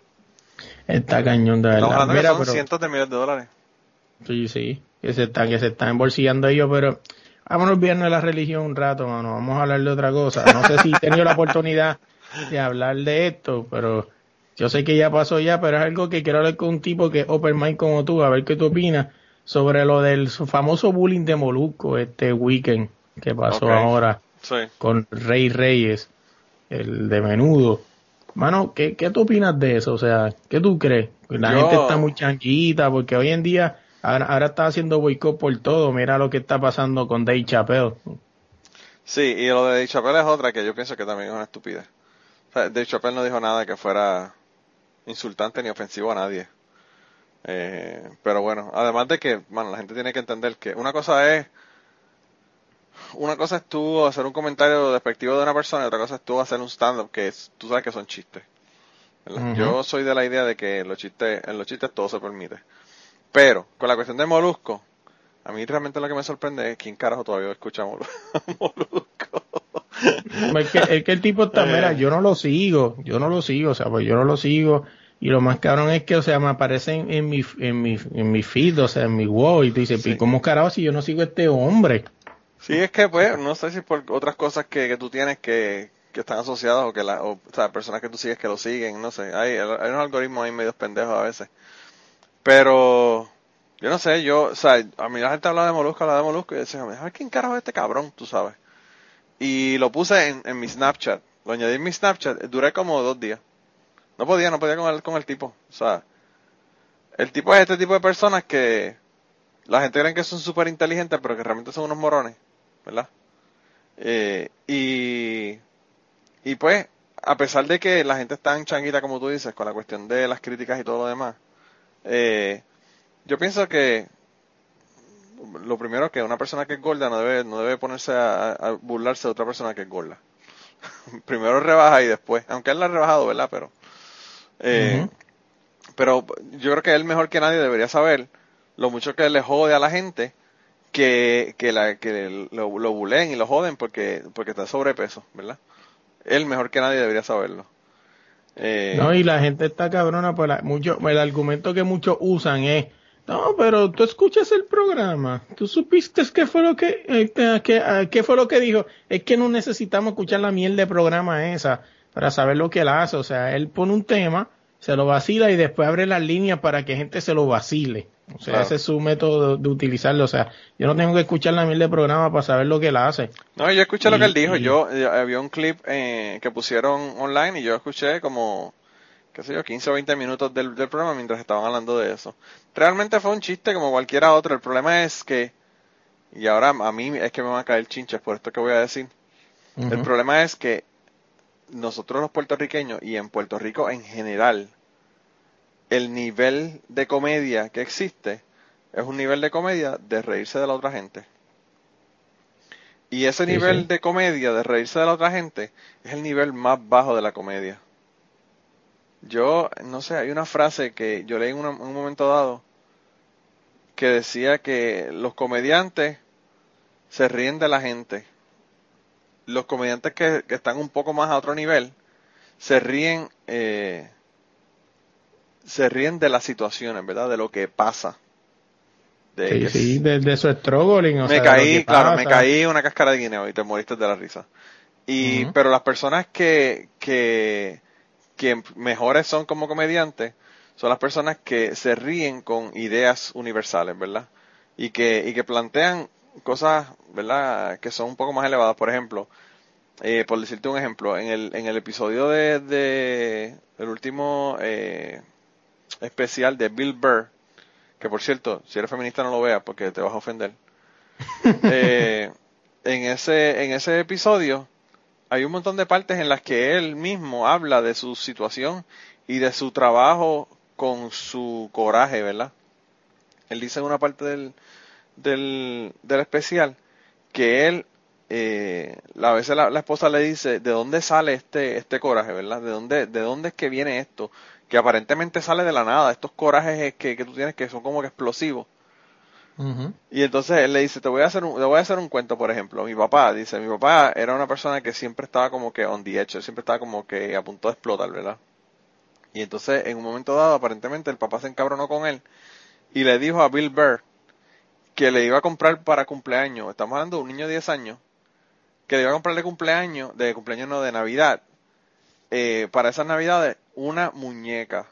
Está cañón de verdad. Mira, son cientos de miles de dólares. Sí, sí, que se están, que se están embolsillando ellos, pero vámonos viernes de la religión un rato, mano. Vamos a hablar de otra cosa. No sé si he tenido la oportunidad de hablar de esto, pero yo sé que ya pasó ya, pero es algo que quiero hablar con un tipo que es open mind como tú, a ver qué tú opinas sobre lo del famoso bullying de Molusco este weekend que pasó ahora con Rey Reyes. el de menudo. Mano, ¿qué, ¿qué tú opinas de eso? O sea, ¿qué tú crees? La gente está muy chanquita porque hoy en día ahora, ahora está haciendo boicot por todo. Mira lo que está pasando con Dave Chappelle. Sí, y lo de Dave Chappelle es otra que yo pienso que también es una estupidez. O sea, Dave Chappelle no dijo nada que fuera insultante ni ofensivo a nadie. Eh, pero bueno, además de que, bueno, la gente tiene que entender que una cosa es, una cosa es tú hacer un comentario despectivo de una persona y otra cosa es tú hacer un stand-up que es, tú sabes que son chistes. Yo soy de la idea de que los chistes, en los chistes todo se permite. Pero, con la cuestión de Molusco, a mí realmente lo que me sorprende es quién carajo todavía escucha Molusco. es, que, es que el tipo está, mira, yo no lo sigo, yo no lo sigo, o sea, pues yo no lo sigo y lo más cabrón es que, o sea, me aparecen en mi, en mi, en mi feed, o sea, en mi wall, y te dice, ¿y cómo carajo si yo no sigo a este hombre? Sí, es que, pues, no sé si por otras cosas que, que tú tienes que, que están asociadas o que la, o, sea, personas que tú sigues que lo siguen, no sé, hay, hay unos algoritmos ahí medios pendejos a veces. Pero, yo no sé, yo, o sea, a mí la gente habla de Molusco, habla de Molusco, y yo decía, ¿quién carajo es este cabrón? Tú sabes. Y lo puse en, en mi Snapchat, lo añadí en mi Snapchat, duré como dos días. No podía, no podía con el, con el tipo. O sea, el tipo es este tipo de personas que la gente cree que son súper inteligentes, pero que realmente son unos morones, ¿verdad? Eh, y, y pues, a pesar de que la gente está en changuita, como tú dices, con la cuestión de las críticas y todo lo demás, eh, yo pienso que lo primero es que una persona que es gorda no debe, no debe ponerse a, a burlarse de otra persona que es gorda. primero rebaja y después, aunque él la ha rebajado, ¿verdad? Pero eh, pero yo creo que él mejor que nadie debería saber lo mucho que le jode a la gente que, que, la, que lo, lo bulen y lo joden porque, porque está sobrepeso, ¿verdad? Él mejor que nadie debería saberlo. Eh, no, y la gente está cabrona, pues mucho, el argumento que muchos usan es, no, pero tú escuchas el programa, tú supiste qué fue lo que, eh, que, qué fue lo que dijo, es que no necesitamos escuchar la miel de programa esa, para saber lo que él hace. O sea, él pone un tema, se lo vacila y después abre las líneas para que gente se lo vacile. O sea, ese es su método de, utilizarlo. O sea, yo no tengo que escuchar la mil de programa para saber lo que él hace. No, yo escuché lo que él dijo. Yo eh, había un clip eh, que pusieron online y yo escuché como, qué sé yo, 15 o 20 minutos del, del programa mientras estaban hablando de eso. Realmente fue un chiste como cualquiera otro. El problema es que, y ahora a mí es que me van a caer chinches por esto que voy a decir. El problema es que nosotros los puertorriqueños y en Puerto Rico en general, el nivel de comedia que existe es un nivel de comedia de reírse de la otra gente. Y ese nivel de comedia, de reírse de la otra gente, es el nivel más bajo de la comedia. Yo, no sé, hay una frase que yo leí en, un momento dado que decía que los comediantes se ríen de la gente los comediantes que, están un poco más a otro nivel se ríen eh, se ríen de las situaciones, ¿verdad? De lo que pasa. De, sí, de, su struggling. me caí, claro, me caí una cáscara de guineo y te moriste de la risa. Y, pero las personas que, que, que mejores son como comediantes son las personas que se ríen con ideas universales, ¿verdad? Y que, y que plantean cosas, ¿verdad? Que son un poco más elevadas. Por ejemplo, eh, por decirte un ejemplo, en el, en el episodio de, de el último eh, especial de Bill Burr, que por cierto, si eres feminista no lo veas porque te vas a ofender. eh, en ese, en ese episodio hay un montón de partes en las que él mismo habla de su situación y de su trabajo con su coraje, ¿verdad? Él dice en una parte del, del, del especial que él eh, a veces la, esposa le dice de dónde sale este este coraje verdad de dónde de dónde es que viene esto que aparentemente sale de la nada. Estos corajes que, que tú tienes que son como que explosivos y entonces él le dice te voy a hacer un, te voy a hacer un cuento por ejemplo mi papá dice mi papá era una persona que siempre estaba como que on the edge siempre estaba como que a punto de explotar verdad y entonces en un momento dado aparentemente el papá se encabronó con él y le dijo a Bill Burr que le iba a comprar para cumpleaños, estamos hablando de un niño de 10 años, que le iba a comprar de cumpleaños, de cumpleaños no, de Navidad, eh, para esas Navidades, una muñeca.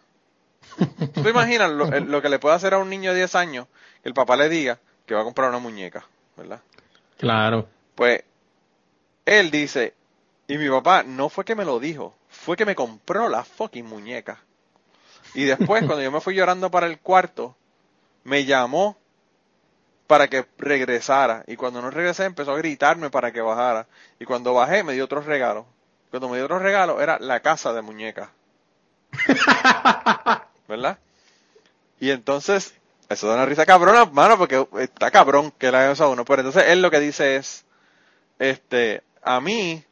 ¿Tú imaginas lo, que le puede hacer a un niño de 10 años que el papá le diga que va a comprar una muñeca, ¿verdad? Claro. Pues él dice, Y mi papá no fue que me lo dijo, fue que me compró la fucking muñeca. Y después, cuando yo me fui llorando para el cuarto, me llamó para que regresara. Y cuando no regresé, empezó a gritarme para que bajara. Y cuando bajé, me dio otro regalo. Cuando me dio otro regalo, era la casa de muñecas. ¿Verdad? Y entonces, eso da una risa cabrona, mano, porque está cabrón que la haga a uno. Pero entonces él lo que dice es, este, a mí,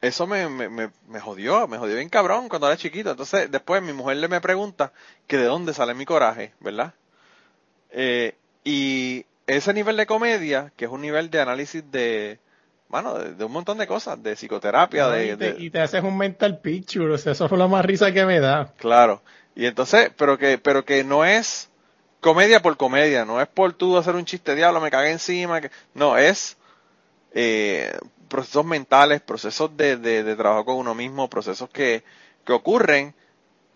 eso me, me, me, jodió, me jodió bien cabrón cuando era chiquito. Entonces, después mi mujer le me pregunta que de dónde sale mi coraje, ¿verdad? Eh, y ese nivel de comedia, que es un nivel de análisis de, bueno, de, un montón de cosas, de psicoterapia, de, y, te, haces un mental picture, o sea, eso fue la más risa que me da. Claro. Y entonces, pero que, pero que no es comedia por comedia, no es por tú hacer un chiste diablo, me cagué encima, que, no, es eh, procesos mentales, procesos de, de, trabajo con uno mismo, procesos que, que ocurren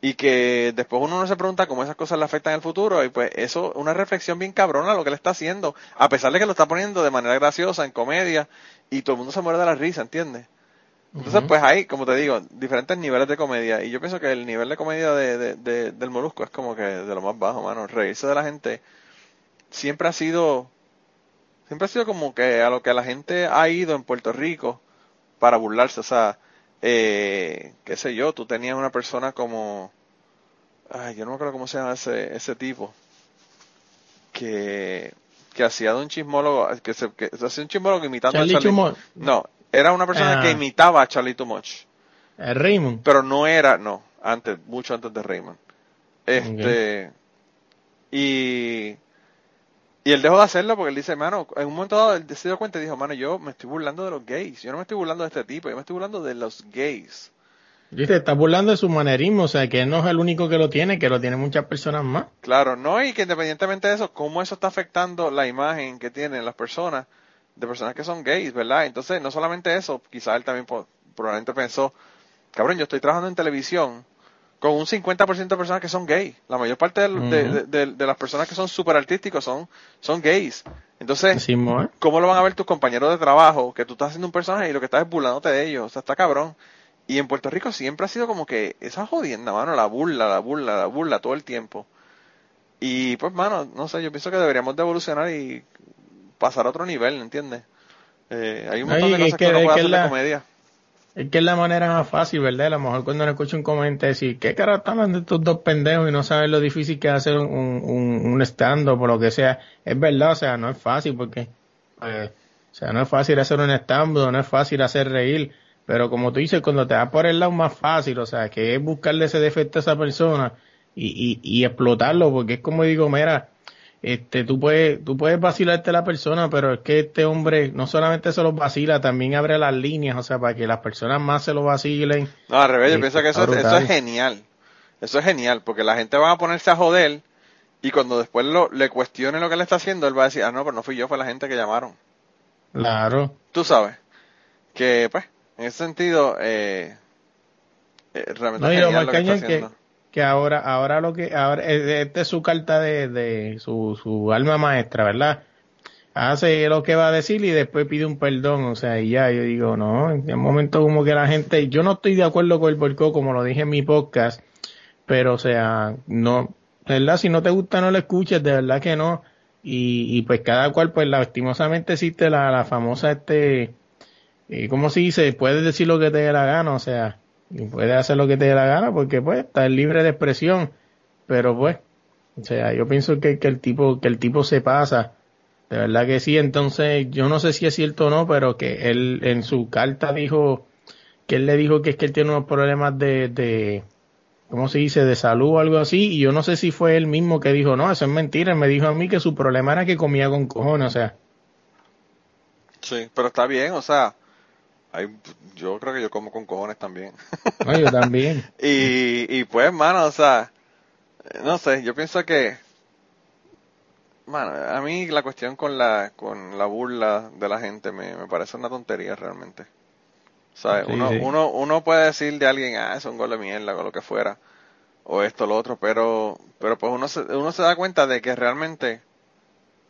y que después uno no se pregunta cómo esas cosas le afectan en el futuro y pues eso una reflexión bien cabrona lo que le está haciendo a pesar de que lo está poniendo de manera graciosa en comedia y todo el mundo se muere de la risa ¿entiendes? entonces pues hay como te digo diferentes niveles de comedia y yo pienso que el nivel de comedia de, de, del molusco es como que de lo más bajo mano. Reírse de la gente siempre ha sido siempre ha sido como que a lo que la gente ha ido en Puerto Rico para burlarse. O sea eh, qué sé yo, tú tenías una persona como ay, yo no me acuerdo cómo se llama ese, ese tipo, que, que hacía de un chismólogo, que, se, que hacía un chismólogo imitando a Charlie. No, era una persona que ah. imitaba a Charlie Too Much. Raymond. Pero no era, no, antes, mucho antes de Raymond. Este, y, y él dejó de hacerlo porque él dice, mano, en un momento dado él se dio cuenta y dijo, mano, yo me estoy burlando de los gays. Yo no me estoy burlando de este tipo, yo me estoy burlando de los gays. Dice, está burlando de su manerismo, o sea, que él no es el único que lo tiene, que lo tienen muchas personas más. Claro, no, y que independientemente de eso, cómo eso está afectando la imagen que tienen las personas, de personas que son gays, ¿verdad? Entonces, no solamente eso, quizás él también probablemente pensó, cabrón, yo estoy trabajando en televisión con un 50% de personas que son gays. La mayor parte de, las personas que son súper artísticos son, son gays. Entonces, ¿eh? ¿cómo lo van a ver tus compañeros de trabajo? Que tú estás haciendo un personaje y lo que estás es burlándote de ellos. O sea, está cabrón. Y en Puerto Rico siempre ha sido como que esa jodienda, mano, la burla, la burla, la burla todo el tiempo. Y pues, mano, no sé, yo pienso que deberíamos de evolucionar y pasar a otro nivel, ¿entiendes? Eh, hay un montón de cosas que, uno puede hacer de comedia. Es que es la manera más fácil, ¿verdad? A lo mejor cuando uno escucha un comentario decir, ¿qué cara están hablando estos dos pendejos y no saben lo difícil que es hacer un, un, un stand-up o lo que sea? Es verdad, o sea, no es fácil porque, eh, o sea, no es fácil hacer un stand-up, no es fácil hacer reír pero como tú dices, cuando te das por el lado más fácil, o sea, que es buscarle ese defecto a esa persona y, y, y explotarlo, porque es como digo, mira, este, tú puedes, tú puedes vacilarte a la persona, pero es que este hombre no solamente se los vacila, también abre las líneas, o sea, para que las personas más se lo vacilen. No, al revés, yo pienso que eso, eso es genial. Eso es genial, porque la gente va a ponerse a joder y cuando después lo, le cuestione lo que le está haciendo, él va a decir, ah, no, pero no fui yo, fue la gente que llamaron. Claro. Tú sabes. Que, pues, en ese sentido, eh, eh realmente no, lo que, que, ahora, ahora lo que, ahora, esta es su carta de, de su, su alma maestra, ¿verdad? Hace lo que va a decir y después pide un perdón, o sea, y ya yo digo, no, en un momento como que la gente, yo no estoy de acuerdo con el porco como lo dije en mi podcast, pero o sea, no, ¿verdad? Si no te gusta no lo escuches, de verdad que no, y, y pues cada cual, pues lastimosamente existe la, la famosa este, y como se dice, puedes decir lo que te dé la gana, o sea, y puedes hacer lo que te dé la gana porque pues estás libre de expresión, pero pues, o sea, yo pienso que, que el tipo, que el tipo se pasa, de verdad que sí, entonces yo no sé si es cierto o no, pero que él en su carta dijo, que él le dijo que es que él tiene unos problemas de, de ¿cómo se dice?, de salud o algo así, y yo no sé si fue él mismo que dijo, no, eso es mentira, me dijo a mí que su problema era que comía con cojones, o sea. Sí, pero está bien, o sea, yo creo que yo como con cojones también. No, yo también. y, y pues, mano, o sea, no sé, yo pienso que, mano, a mí la cuestión con la, con la burla de la gente me, me parece una tontería realmente. ¿Sabes? uno, uno, uno puede decir de alguien, ah, es un gol de mierda o lo que fuera, o esto, o lo otro, pero, pero pues uno se, uno se da cuenta de que realmente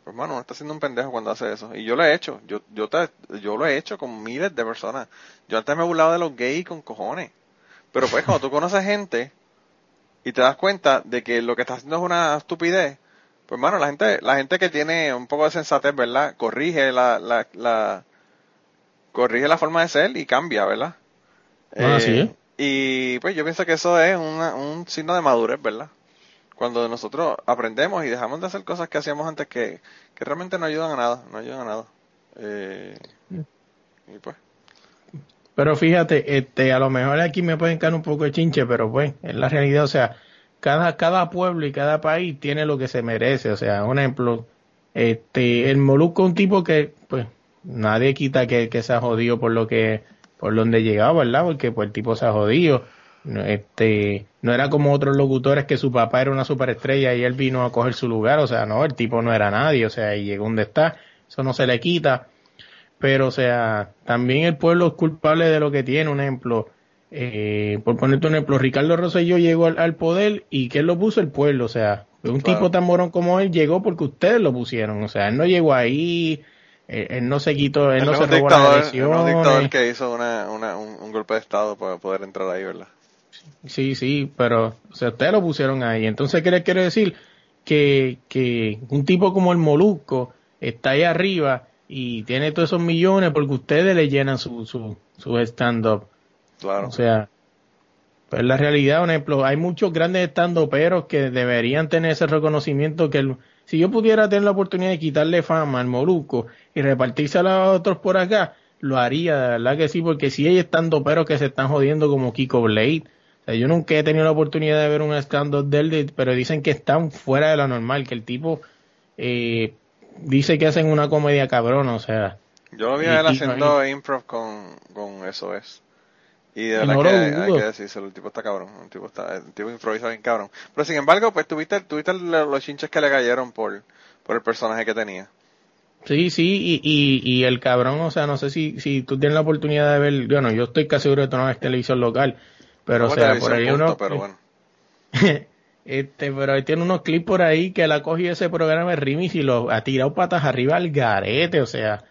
pues mano, uno está haciendo un pendejo cuando hace eso. Y yo lo he hecho, yo, yo, te, yo lo he hecho con miles de personas. Yo antes me he burlado de los gays con cojones. Pero pues cuando tú conoces gente y te das cuenta de que lo que estás haciendo es una estupidez, pues mano, la gente, la gente que tiene un poco de sensatez, ¿verdad? Corrige la, la, la corrige la forma de ser y cambia, ¿verdad? Ah, sí. Eh, y pues yo pienso que eso es una, un signo de madurez, ¿verdad? Cuando nosotros aprendemos y dejamos de hacer cosas que hacíamos antes que, que realmente no ayudan a nada, no ayudan a nada. Eh, y pues. Pero fíjate, este, a lo mejor aquí me pueden caer un poco de chinche, pero pues, en la realidad, o sea, cada, cada pueblo y cada país tiene lo que se merece. O sea, un ejemplo, este, el Molusco es un tipo que, pues, nadie quita que, que se ha jodido por lo que, por donde llegaba, ¿verdad? Porque pues el tipo se ha jodido. Este, no era como otros locutores que su papá era una superestrella y él vino a coger su lugar, o sea, no, el tipo no era nadie, o sea, y llegó donde está, eso no se le quita. Pero, o sea, también el pueblo es culpable de lo que tiene, un ejemplo, eh, por ponerte un ejemplo, Ricardo Rosselló llegó al, poder y ¿quién lo puso? El pueblo, o sea, un tipo tan morón como él llegó porque ustedes lo pusieron, o sea, él no llegó ahí, él, no se quitó, él, no se robó las un dictador que hizo una, una, un, golpe de estado para poder entrar ahí, ¿verdad? Sí, sí, pero o sea, ustedes lo pusieron ahí. Entonces, ¿qué les quiero decir? Que, que un tipo como el Molusco está ahí arriba y tiene todos esos millones porque ustedes le llenan su, su, su stand-up. Claro. O sea, pues la realidad, un ejemplo, hay muchos grandes stand-uperos que deberían tener ese reconocimiento que el, si yo pudiera tener la oportunidad de quitarle fama al Molusco y repartirse a los otros por acá, lo haría, de verdad que sí, porque si hay estando pero que se están jodiendo como Kiko Blade. Yo nunca he tenido la oportunidad de ver un stand-up de él, pero dicen que están fuera de lo normal, que el tipo eh, dice que hacen una comedia cabrón, o sea. Yo lo vi a él haciendo improv con, con eso es. Y de verdad que hay que decírselo, el tipo está cabrón, el tipo está, el tipo improvisa bien cabrón. Pero sin embargo, pues tuviste, tuviste los chinches que le cayeron por, por el personaje que tenía. Sí, sí, y, y, y, el cabrón, o sea, no sé si, si tú tienes la oportunidad de ver, bueno, yo estoy casi seguro de que tú no ves televisión local, pero o sea, por ahí uno... Pero bueno. este, pero ahí tiene unos clips por ahí que él ha cogido ese programa de Rimis y lo ha tirado patas arriba al garete, o sea,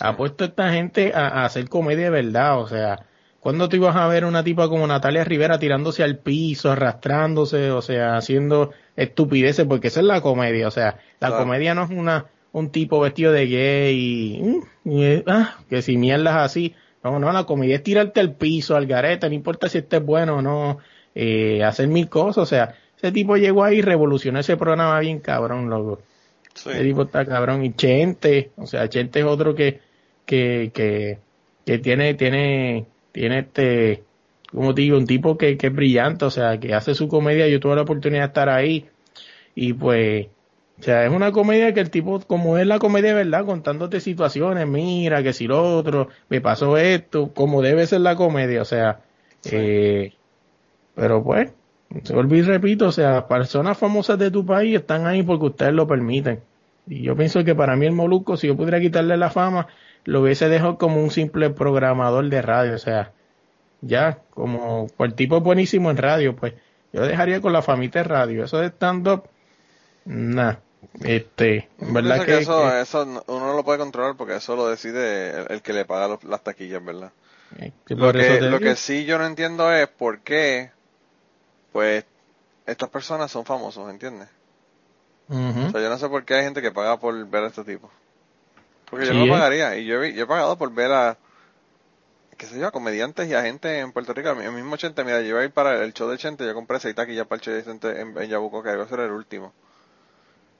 ha puesto a esta gente a, a hacer comedia de verdad, o sea, ¿Cuándo tú ibas a ver una tipa como Natalia Rivera tirándose al piso, arrastrándose, o sea, haciendo estupideces? Porque esa es la comedia, o sea, la comedia no es una un tipo vestido de gay y, ah, que si mierdas así. No, no, la comedia es tirarte al piso, al garete, no importa si estés bueno o no, eh, hacer mil cosas, o sea, ese tipo llegó ahí y revolucionó ese programa bien cabrón, loco. Ese tipo está cabrón. Y Chente, o sea, Chente es otro que, que, que, que tiene, tiene, tiene este, como te digo, un tipo que, que es brillante, o sea, que hace su comedia, yo tuve la oportunidad de estar ahí y pues, o sea, es una comedia que el tipo, como es la comedia verdad, contándote situaciones, mira, que si lo otro, me pasó esto, como debe ser la comedia, o sea, eh, pero pues, se y repito, o sea, personas famosas de tu país están ahí porque ustedes lo permiten. Y yo pienso que para mí el Moluco, si yo pudiera quitarle la fama, lo hubiese dejado como un simple programador de radio, o sea, ya, como pues, el tipo es buenísimo en radio, pues yo dejaría con la famita de radio, eso de stand-up, nada. Este, ¿verdad que, eso, eso uno no lo puede controlar porque eso lo decide el, que le paga las taquillas, ¿verdad? Eh, lo, que, lo que sí yo no entiendo es por qué, pues, estas personas son famosos, ¿entiendes? O sea, yo no sé por qué hay gente que paga por ver a este tipo. Porque yo no lo ¿eh? pagaría. Y yo he, yo he pagado por ver a, qué sé yo, a comediantes y a gente en Puerto Rico. El mismo Chente, mira, yo iba a ir para el show de Chente, yo compré seis taquillas para el show de Chente en, en Yabuco, que iba a ser el último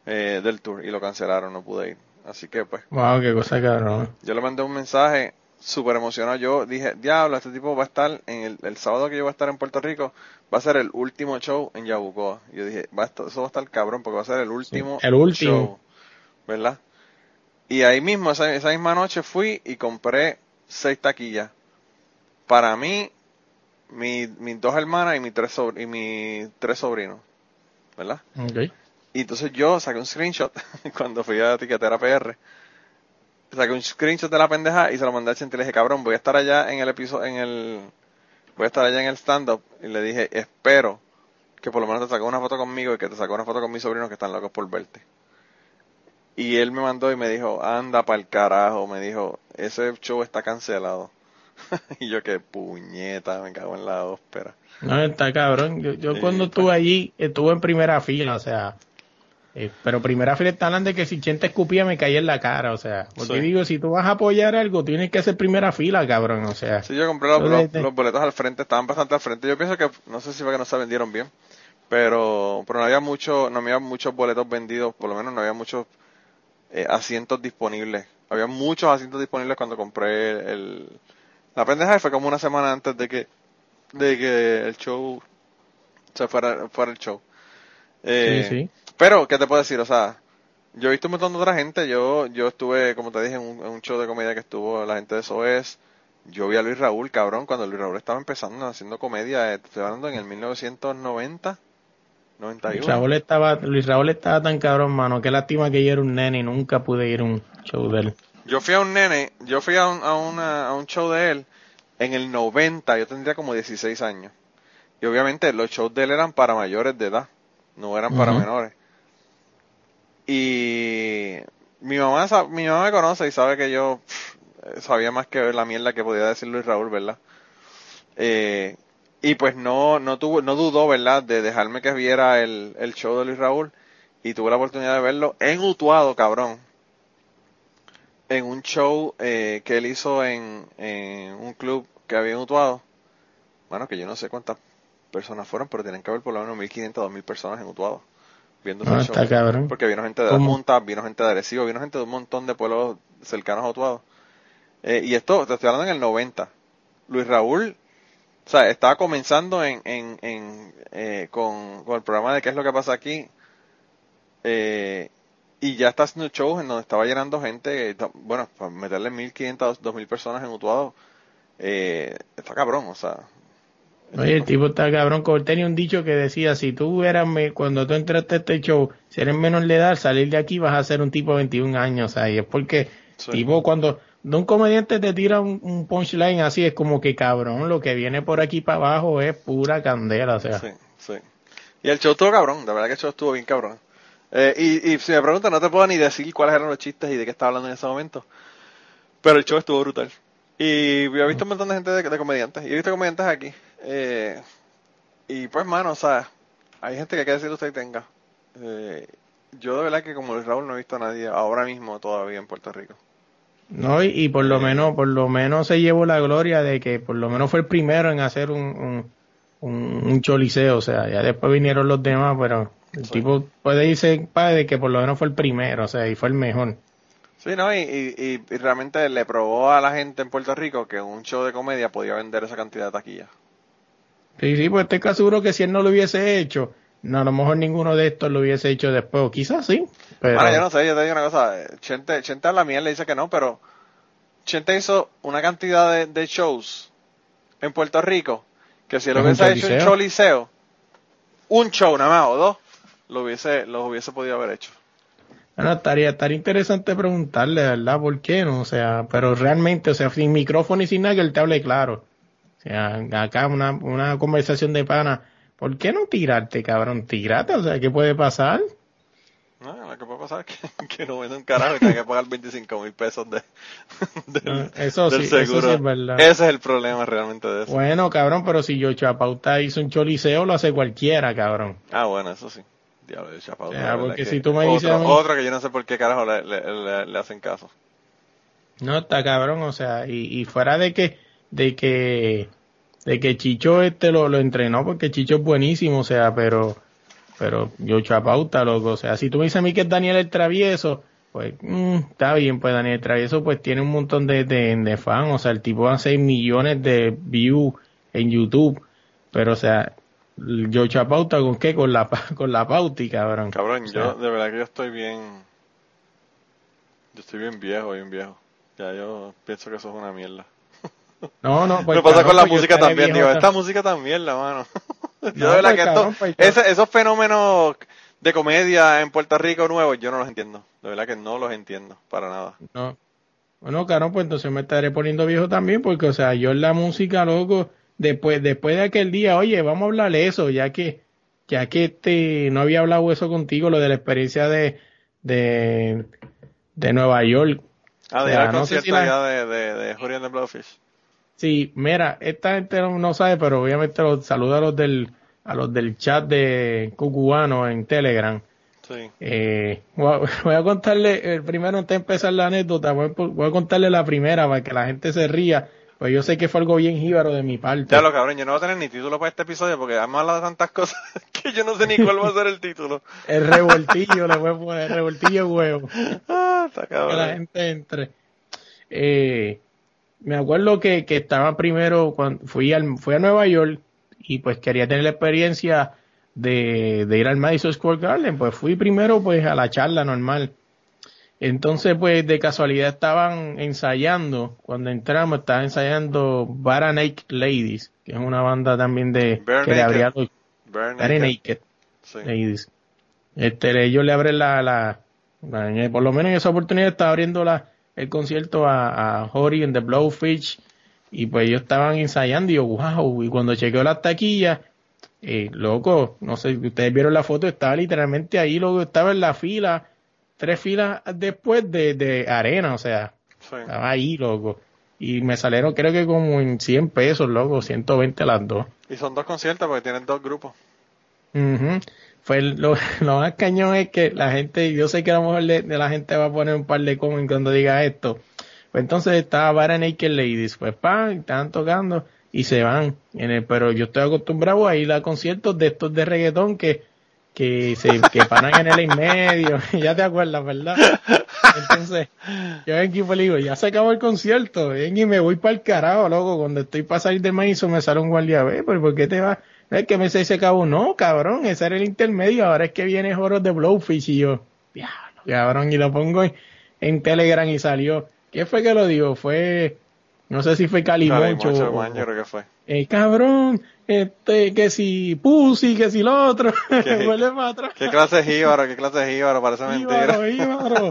eh, del tour. Y lo cancelaron, no pude ir. Así que pues. Wow, qué cosa cabrón. Yo le mandé un mensaje súper emocionado. Yo dije, diablo, este tipo va a estar en el, el, sábado que yo voy a estar en Puerto Rico, va a ser el último show en Yabucoa. Yo dije, va a estar, eso va a estar cabrón porque va a ser el último, el último. show. ¿Verdad? Y ahí mismo, esa, misma noche fui y compré seis taquillas. Para mí, mi, mis dos hermanas y, mi tres y mis tres sobrinos. ¿Verdad? Okay. Y entonces yo saqué un screenshot cuando fui a tiquetera PR. Saqué un screenshot de la pendeja y se lo mandé a Chente y le dije, cabrón, voy a estar allá en el episodio, en el, voy a estar allá en el stand-up. Y le dije, espero que por lo menos te saques una foto conmigo y que te saques una foto con mis sobrinos que están locos por verte. Y él me mandó y me dijo, anda para el carajo, me dijo, ese show está cancelado. y yo que puñeta, me cago en la ópera. No, está cabrón. Yo, yo Sí, cuando estuve allí, estuve en primera fila, o sea. Eh, pero primera fila está hablando de que si Chente escupía me caía en la cara, o sea. Porque Sí. digo, si tú vas a apoyar algo, tienes que hacer primera fila, cabrón, o sea. Sí, yo compré los, boletos al frente, estaban bastante al frente. Yo pienso que, no sé si fue que no se vendieron bien, pero, pero no había mucho, no había muchos boletos vendidos, por lo menos no había muchos eh, asientos disponibles. Había muchos asientos disponibles cuando compré el, el- la pendeja fue como una semana antes de que, de que el show se fuera, fuera el show. Eh, sí, sí. Pero, ¿qué te puedo decir? O sea, yo he visto un montón de otra gente. Yo, yo estuve, como te dije, en un, en un show de comedia que estuvo la gente de SOES. Yo vi a Luis Raúl, cabrón, cuando Luis Raúl estaba empezando haciendo comedia. eh, Estoy hablando en el 1990, 91. Luis Raúl estaba, Luis Raúl estaba tan cabrón, mano, qué lástima que yo era un nene y nunca pude ir a un show de él. Yo fui a un nene, yo fui a un, a, una- a un show de él en el 90, yo tendría como 16 años. Y obviamente los shows de él eran para mayores de edad, no eran para menores. Y mi mamá, mi mamá me conoce y sabe que yo sabía más que la mierda que podía decir Luis Raúl, ¿verdad? Eh, y pues no, no tuvo, no dudó, ¿verdad? De dejarme que viera el, el show de Luis Raúl y tuve la oportunidad de verlo en Utuado, cabrón en un show eh, que él hizo en, en un club que había en Utuado. Bueno, que yo no sé cuántas personas fueron, pero tienen que haber por lo menos 1500, 2000 personas en Utuado viendo ese Ah, show. cabrón. Porque vino gente de la ¿Cómo? Junta, vino gente de Arecibo, vino gente de un montón de pueblos cercanos a Utuado. Eh, y esto, te estoy hablando en el 90. Luis Raúl, o sea, estaba comenzando en, en, en, eh, con, con el programa de qué es lo que pasa aquí. Eh, y ya está haciendo shows en donde estaba llenando gente, bueno, para meterle 1500, 2000 personas en Utuado, eh, está cabrón, o sea. Oye, el tipo está cabrón, él tenía un dicho que decía, si tú eras, me- cuando tú entraste a este show, si eres menor de edad, salir de aquí vas a ser un tipo de 21 años, o sea, y es porque, Sí. tipo, cuando de un comediante te tira un, un punchline así, es como que cabrón, lo que viene por aquí para abajo es pura candela, o sea. Sí, sí. Y el show estuvo cabrón, de verdad que el show estuvo bien cabrón. Eh, y, y si me preguntan, no te puedo ni decir cuáles eran los chistes y de qué estaba hablando en ese momento. Pero el show estuvo brutal. Y yo he visto un montón de gente de, de comediantes. Y he visto comediantes aquí. Eh, y pues, mano, o sea, hay gente que que decir usted tenga. Eh, yo de verdad que como Luis Raúl no he visto a nadie ahora mismo todavía en Puerto Rico. No, y, y por lo menos, por lo menos se llevó la gloria de que por lo menos fue el primero en hacer un, un, un, un choliseo, o sea, ya después vinieron los demás, pero el Sí. tipo puede irse padre de que por lo menos fue el primero, o sea, y fue el mejor. Sí, ¿no? Y, y, realmente le probó a la gente en Puerto Rico que un show de comedia podía vender esa cantidad de taquilla. Sí, sí, pues estoy casi seguro que si él no lo hubiese hecho, no, a lo mejor ninguno de estos lo hubiese hecho después, o quizás sí, pero Bueno, yo no sé, yo te digo una cosa, Chente, Chente a la mierda le dice que no, pero Chente hizo una cantidad de, de shows en Puerto Rico que si él hubiese hecho un choliseo. choliseo, un show nada más o dos, lo hubiese, los hubiese podido haber hecho. bueno, estaría, estaría interesante preguntarle, ¿verdad? ¿Por qué no? O sea, pero realmente, o sea, sin micrófono y sin nada que él te hable claro. Sea, acá una, una conversación de pana, ¿por qué no tirarte, cabrón? Tírate, o sea, ¿qué puede pasar? No, lo que puede pasar es que, que no vende un carajo y tenga que pagar 25 mil pesos de, del, eso del sí, eso sí es verdad. Ese es el problema realmente de eso. Bueno, cabrón, pero si yo Chapauta hizo un choliseo, lo hace cualquiera, cabrón. Ah, bueno, eso sí. Diablo, de chapado. O sea, porque que si tú me dices mí- otro que yo no sé por qué carajo le, le, le- le hacen caso. No, está cabrón, o sea, y, y fuera de que, de que, de que Chicho este lo, lo entrenó, porque Chicho es buenísimo, o sea, pero, pero yo Chapauta, loco, o sea, si tú me dices a mí que es Daniel el Travieso, pues, mm, está bien, pues Daniel el Travieso pues tiene un montón de, de, de fans, o sea, el tipo hace millones de views en YouTube, pero o sea, yo Chapauta con qué, con la, con la pauti, cabrón. Cabrón, O sea, yo de verdad que yo estoy bien. Yo estoy bien viejo, bien viejo. Ya yo pienso que eso es una mierda. No, no, pues Me pasa con la pues música también, digo, ta- esta música también, la mano. yo de verdad pues, que esto, pues ese- esos fenómenos de comedia en Puerto Rico nuevos, yo no los entiendo. De verdad que no los entiendo, para nada. No. Bueno, claro, pues entonces me estaré poniendo viejo también, porque, o sea, yo en la música, loco, después, después de aquel día, oye, vamos a hablar de eso, ya que, ya que este, no había hablado eso contigo, lo de la experiencia de, de, de Nueva York. Ah, de ir al concierto allá de, de, de Julian de Blowfish. Sí, mira, esta gente no, sabe, pero obviamente los saluda a los del, a los del chat de Cucubano en Telegram. Sí. Eh, voy, a, contarle, el primero antes de empezar la anécdota, voy, a contarle la primera para que la gente se ría. Pues yo sé que fue algo bien jíbaro de mi parte. Ya lo cabrón, yo no voy a tener ni título para este episodio porque hemos hablado de tantas cosas que yo no sé ni cuál va a ser el título. el revoltillo, le voy a poner, el revoltillo huevo. Ah, está cabrón. Que la gente entre. Eh, me acuerdo que, que estaba primero, cuando fui, al, fui a Nueva York y pues quería tener la experiencia de, de ir al Madison Square Garden, pues fui primero pues a la charla normal. Entonces pues de casualidad estaban ensayando, cuando entramos estaban ensayando Baranake Ladies, que es una banda también de que le abría Naked. Ladies. Este, ellos le abren la, la, por lo menos en esa oportunidad estaba abriendo la, el concierto a, a Hori en The Blowfish y pues ellos estaban ensayando y yo, wow, y cuando chequeó las taquillas, eh, loco, no sé, ustedes vieron la foto, estaba literalmente ahí, luego estaba en la fila, tres filas después de, de arena, o sea, estaba ahí, loco. Y me salieron creo que como en 100 pesos, loco, 120 las dos. Y son dos conciertos porque tienen dos grupos. Fue lo, lo, más cañón es que la gente, yo sé que a lo mejor de, la gente va a poner un par de comments cuando diga esto. Pues entonces estaba Bara Naked Ladies, pues pan, estaban tocando y se van. Pero yo estoy acostumbrado a ir a conciertos de estos de reggaetón que, que se que paran en el en medio, ya te acuerdas, ¿verdad? Entonces, yo en equipo le digo, ya se acabó el concierto, y me voy para el carajo, loco, cuando estoy para salir del maíz me sale un guardia, ve, pero ¿por qué te vas? Es que me se se acabó, no, cabrón, ese era el intermedio, ahora es que viene Joros de Blowfish y yo, diablo, cabrón, y lo pongo en, en Telegram y salió. ¿Qué fue que lo dijo? Fue no sé si fue Calimocho. Calimocho, creo que fue. Eh, cabrón, este, que si Pussy, que si lo otro. ¿Qué, Vuelve para atrás. ¿Qué clase de jíbaro? ¿Qué clase de jíbaro? Parece mentira.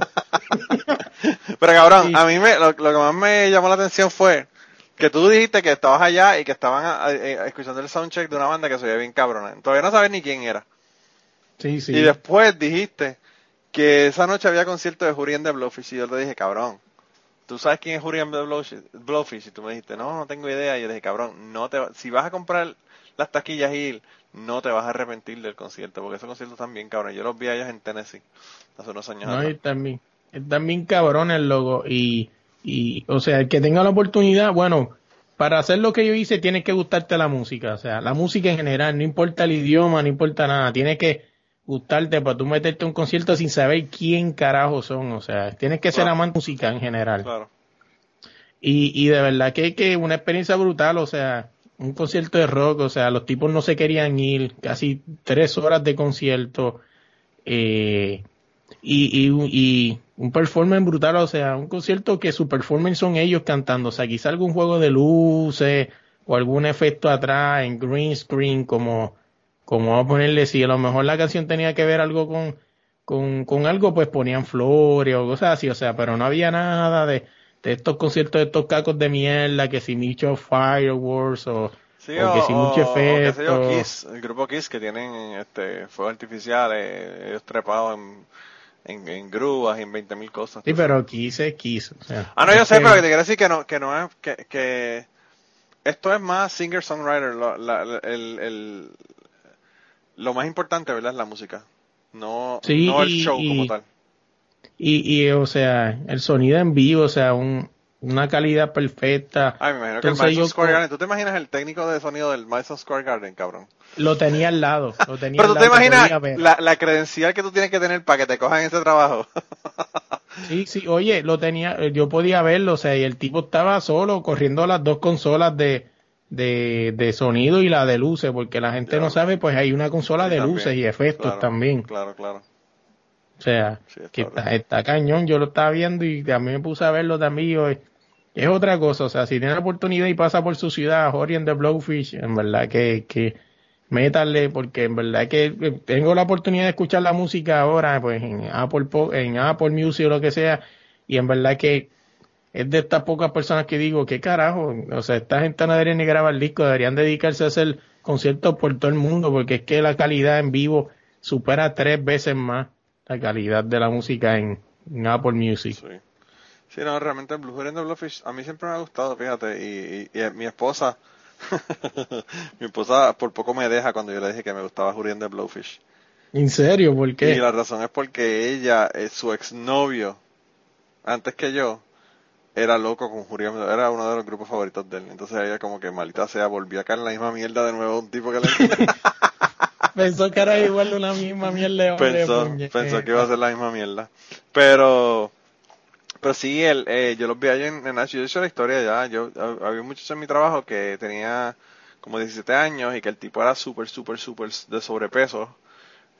Pero cabrón, a mí me, lo, que más me llamó la atención fue que tú dijiste que estabas allá y que estaban eh, escuchando el soundcheck de una banda que se veía bien cabrona. Todavía no sabes ni quién era. Sí, sí. Y después dijiste que esa noche había concierto de Jurien de Blowfish y yo te dije, cabrón, ¿tú sabes quién es Julian Blowfish? Y tú me dijiste, no, no tengo idea. Y yo dije, cabrón, no te si vas a comprar las taquillas y no te vas a arrepentir del concierto, porque esos conciertos están bien cabrón. Yo los vi allá en Tennessee hace unos años no, atrás. también, están bien cabrón el logo. Y, y, o sea, el que tenga la oportunidad, bueno, para hacer lo que yo hice, tienes que gustarte la música. O sea, la música en general, no importa el idioma, no importa nada. Tienes que gustarte para tú meterte a un concierto sin saber quién carajo son. O sea, tienes que ser amante de música en general. Claro. Y, y de verdad que, que una experiencia brutal, o sea, un concierto de rock, o sea, los tipos no se querían ir, casi tres horas de concierto, eh, y, y, y un performance brutal, o sea, un concierto que su performance son ellos cantando, o sea, quizá algún juego de luces o algún efecto atrás en green screen como como vamos a ponerle, si a lo mejor la canción tenía que ver algo con, con, con algo, pues ponían flores o cosas así, o sea, pero no había nada de, de estos conciertos de estos cacos de mierda, que si mucho fireworks o, Sí, o, que si mucho efecto. Kiss, el grupo Kiss que tienen este fuegos artificiales, ellos trepados en, en, en grúas y en 20.000 cosas. Sí, pero Kiss es Kiss. O sea, ah, no, yo sé, pero te quiero decir que no, que no es, que, que esto es más singer-songwriter, el, el, lo más importante, ¿verdad? Es la música, no, no el show como tal. Y, y, o sea, el sonido en vivo, o sea, un, una calidad perfecta. Ay, me imagino que el Madison Square Garden, ¿tú te imaginas el técnico de sonido del Madison Square Garden, cabrón? Lo tenía al lado, lo tenía Pero tú te imaginas la, la, credencial que tú tienes que tener para que te cojan ese trabajo. sí, sí, oye, lo tenía, yo podía verlo, o sea, y el tipo estaba solo corriendo las dos consolas de, de, de sonido y la de luces, porque la gente no sabe, pues hay una consola de luces y efectos también. Claro, claro. O sea, que está, cañón, yo lo estaba viendo y también me puse a verlo también. Es otra cosa, o sea, si tiene la oportunidad y pasa por su ciudad, Orient the Blowfish, en verdad que, que métale, porque en verdad que eh, tengo la oportunidad de escuchar la música ahora, pues en Apple, en Apple Music o lo que sea, y en verdad que es de estas pocas personas que digo, ¿qué carajo? O sea, esta gente no debería ni grabar disco, deberían dedicarse a hacer conciertos por todo el mundo, porque es que la calidad en vivo supera tres veces más la calidad de la música en, en Apple Music. Sí. Sí, no, realmente Blue Hurricane de Bluefish a mí siempre me ha gustado, fíjate, y, y, y mi esposa, mi esposa por poco me deja cuando yo le dije que me gustaba Hurricane de Blowfish. ¿En serio? ¿Por qué? Y la razón es porque ella, eh, su exnovio, antes que yo, era loco con Hurricane, era uno de los grupos favoritos de él. Entonces ella como que malita sea, volvió a caer en la misma mierda de nuevo, un tipo que le... pensó que era igual de una misma mierda. pensó, pensó que iba a ser la misma mierda. Pero pero sí, el, eh, yo los vi allí en, en Nash. Yo hecho la historia ya. Yo, había muchacho en mi trabajo que tenía como 17 años y que el tipo era súper, súper, súper de sobrepeso.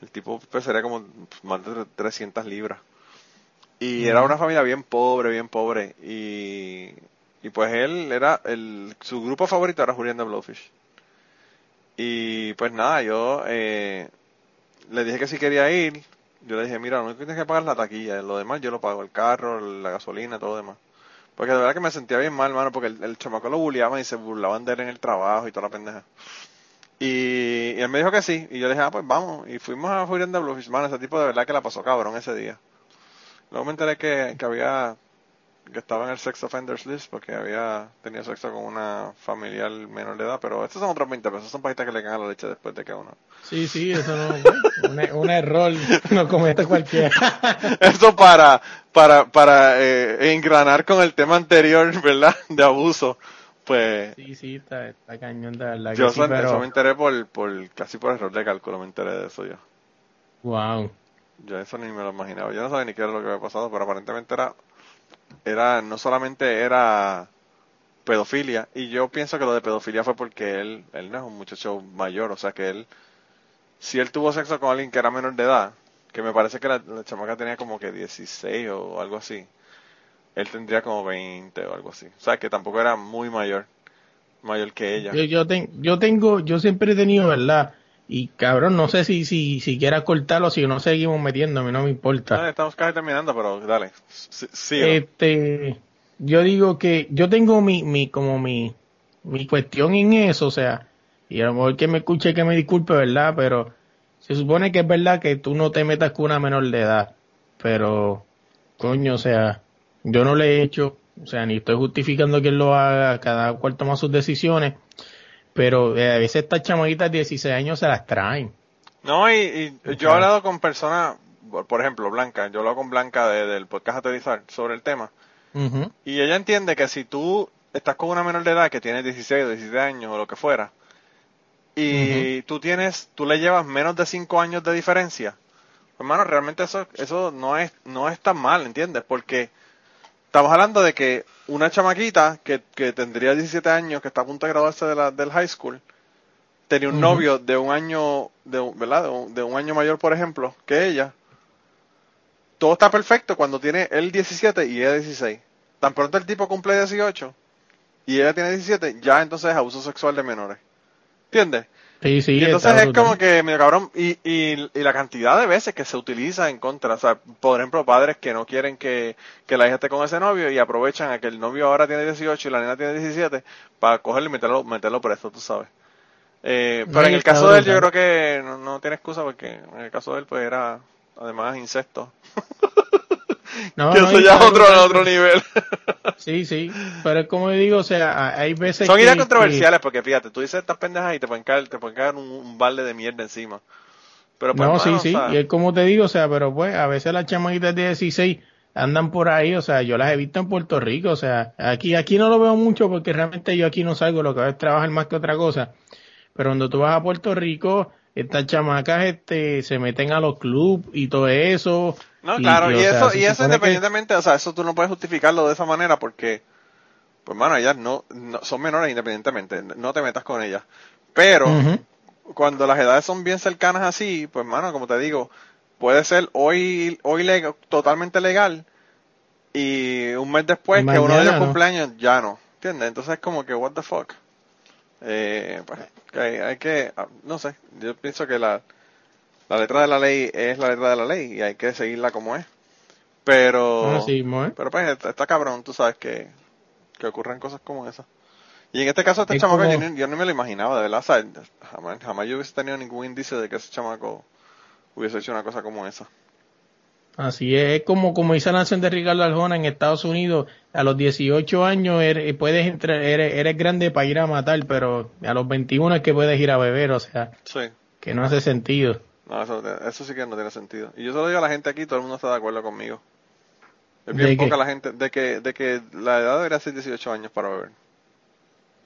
El tipo pesaría como más de 300 libras. Y era una familia bien pobre, bien pobre. Y, y pues él era, el, su grupo favorito era Julián de Blowfish. Y pues nada, yo eh, le dije que si quería ir, yo le dije, mira, no tienes que pagar la taquilla, lo demás yo lo pago, el carro, la gasolina, todo lo demás. Porque de verdad que me sentía bien mal, mano, porque el, el chamaco lo bulliaban y se burlaban de él en el trabajo y toda la pendeja. Y, él me dijo que sí, y yo le dije, ah, pues vamos. Y fuimos a Furion de Bluefish, mano, ese tipo de verdad que la pasó cabrón ese día. Luego me enteré que, que había que estaba en el sex offenders list porque había tenido sexo con una familiar menor de edad, pero estos son otros 20 pesos, son pajitas que le cagan la leche después de que uno. Sí, sí, eso no, un, un, error no comete cualquiera. eso para, para, para eh, engranar con el tema anterior, ¿verdad? De abuso. Pues. Sí, sí, está, está cañón de verdad. Yo sí, eso, pero... me enteré por, por, casi por error de cálculo, me enteré de eso yo. Wow. Yo eso ni me lo imaginaba. Yo no sabía ni qué era lo que había pasado, pero aparentemente era era no solamente era pedofilia y yo pienso que lo de pedofilia fue porque él él no es un muchacho mayor o sea que él si él tuvo sexo con alguien que era menor de edad que me parece que la, la chamaca tenía como que 16 o algo así él tendría como 20 o algo así. O sea que tampoco era muy mayor mayor que ella. Yo, yo, yo tengo yo siempre he tenido verdad y cabrón, no sé si, si, si quieras cortarlo, si no seguimos metiendo, a mí no me importa. Estamos casi terminando, pero dale. Sí, sí este, yo digo que yo tengo mi, mi, como mi, mi cuestión en eso, o sea, y a lo mejor que me escuche que me disculpe, ¿verdad? Pero se supone que es verdad que tú no te metas con una menor de edad, pero, coño, o sea, yo no le he hecho, o sea, ni estoy justificando que él lo haga, cada cual toma sus decisiones, pero eh, a veces estas chamaquitas de 16 años se las traen. No, y, y okay. yo he hablado con personas, por ejemplo, Blanca, yo he hablado con Blanca de, del podcast Aterrizar sobre el tema, uh -huh. y ella entiende que si tú estás con una menor de edad que tiene 16 o 17 años o lo que fuera, y uh -huh. tú tienes, tú le llevas menos de 5 años de diferencia, hermano, realmente eso, eso no es, no es tan mal, ¿entiendes? Porque estamos hablando de que una chamaquita que, que tendría 17 años, que está a punto de graduarse de la, del high school, tenía un uh -huh. novio de un año, de, ¿verdad? De un, de un, año mayor, por ejemplo, que ella. Todo está perfecto cuando tiene él 17 y ella 16. Tan pronto el tipo cumple 18 y ella tiene 17, ya entonces es abuso sexual de menores. ¿Entiendes? Sí, sí, y entonces es como que, mira, cabrón, y, y, y, la cantidad de veces que se utiliza en contra, o sea, por ejemplo, padres que no quieren que, que la hija esté con ese novio y aprovechan a que el novio ahora tiene 18 y la nena tiene 17 para cogerlo y meterlo, meterlo preso, tú sabes. Eh, pero en el caso de él yo creo que no, no, tiene excusa porque en el caso de él pues era además incesto. No, que eso ya es otro, otro nivel. sí, sí, pero es como digo, o sea, hay veces Son que, ideas controversiales que... porque fíjate, tú dices estas pendejas y te pueden caer, te pueden caer un, un balde de mierda encima. Pero pues, no, sí, sí, y es como te digo, o sea, pero pues a veces las chamaquitas de 16 andan por ahí, o sea, yo las he visto en Puerto Rico, o sea, aquí aquí no lo veo mucho porque realmente yo aquí no salgo, lo que hago es trabajar más que otra cosa. Pero cuando tú vas a Puerto Rico, estas chamacas este se meten a los clubs y todo eso. No, claro, y, y eso, sea, y eso independientemente, que... o sea, eso tú no puedes justificarlo de esa manera porque, pues bueno, ellas no, no son menores independientemente, no te metas con ellas. Pero, uh -huh. cuando las edades son bien cercanas así, pues mano, como te digo, puede ser hoy, hoy legal, totalmente legal y un mes después Mañana, que uno de los ¿no? cumpleaños ya no, ¿entiendes? Entonces es como que, what the fuck. Eh, pues, que hay, hay, que, ah, no sé, yo pienso que la, la letra de la ley es la letra de la ley y hay que seguirla como es. Pero, sí, pero pues está, está, cabrón, tú sabes que, que ocurren cosas como esas. Y en este caso, este es chamaco, como... yo, yo, no me lo imaginaba, de verdad, o sea, jamás, jamás yo hubiese tenido ningún indicio de que ese chamaco hubiese hecho una cosa como esa. Así es, es como, como dice la canción de Ricardo Arjona en Estados Unidos, a los 18 años eres, puedes entrar, eres, eres grande para ir a matar, pero a los 21 es que puedes ir a beber, o sea, Sí. que no hace sentido. No, eso, eso sí que no tiene sentido. Y yo se lo digo a la gente aquí, todo el mundo está de acuerdo conmigo. Es ¿De bien qué? poca la gente, de que, de que la edad debería ser 18 años para beber.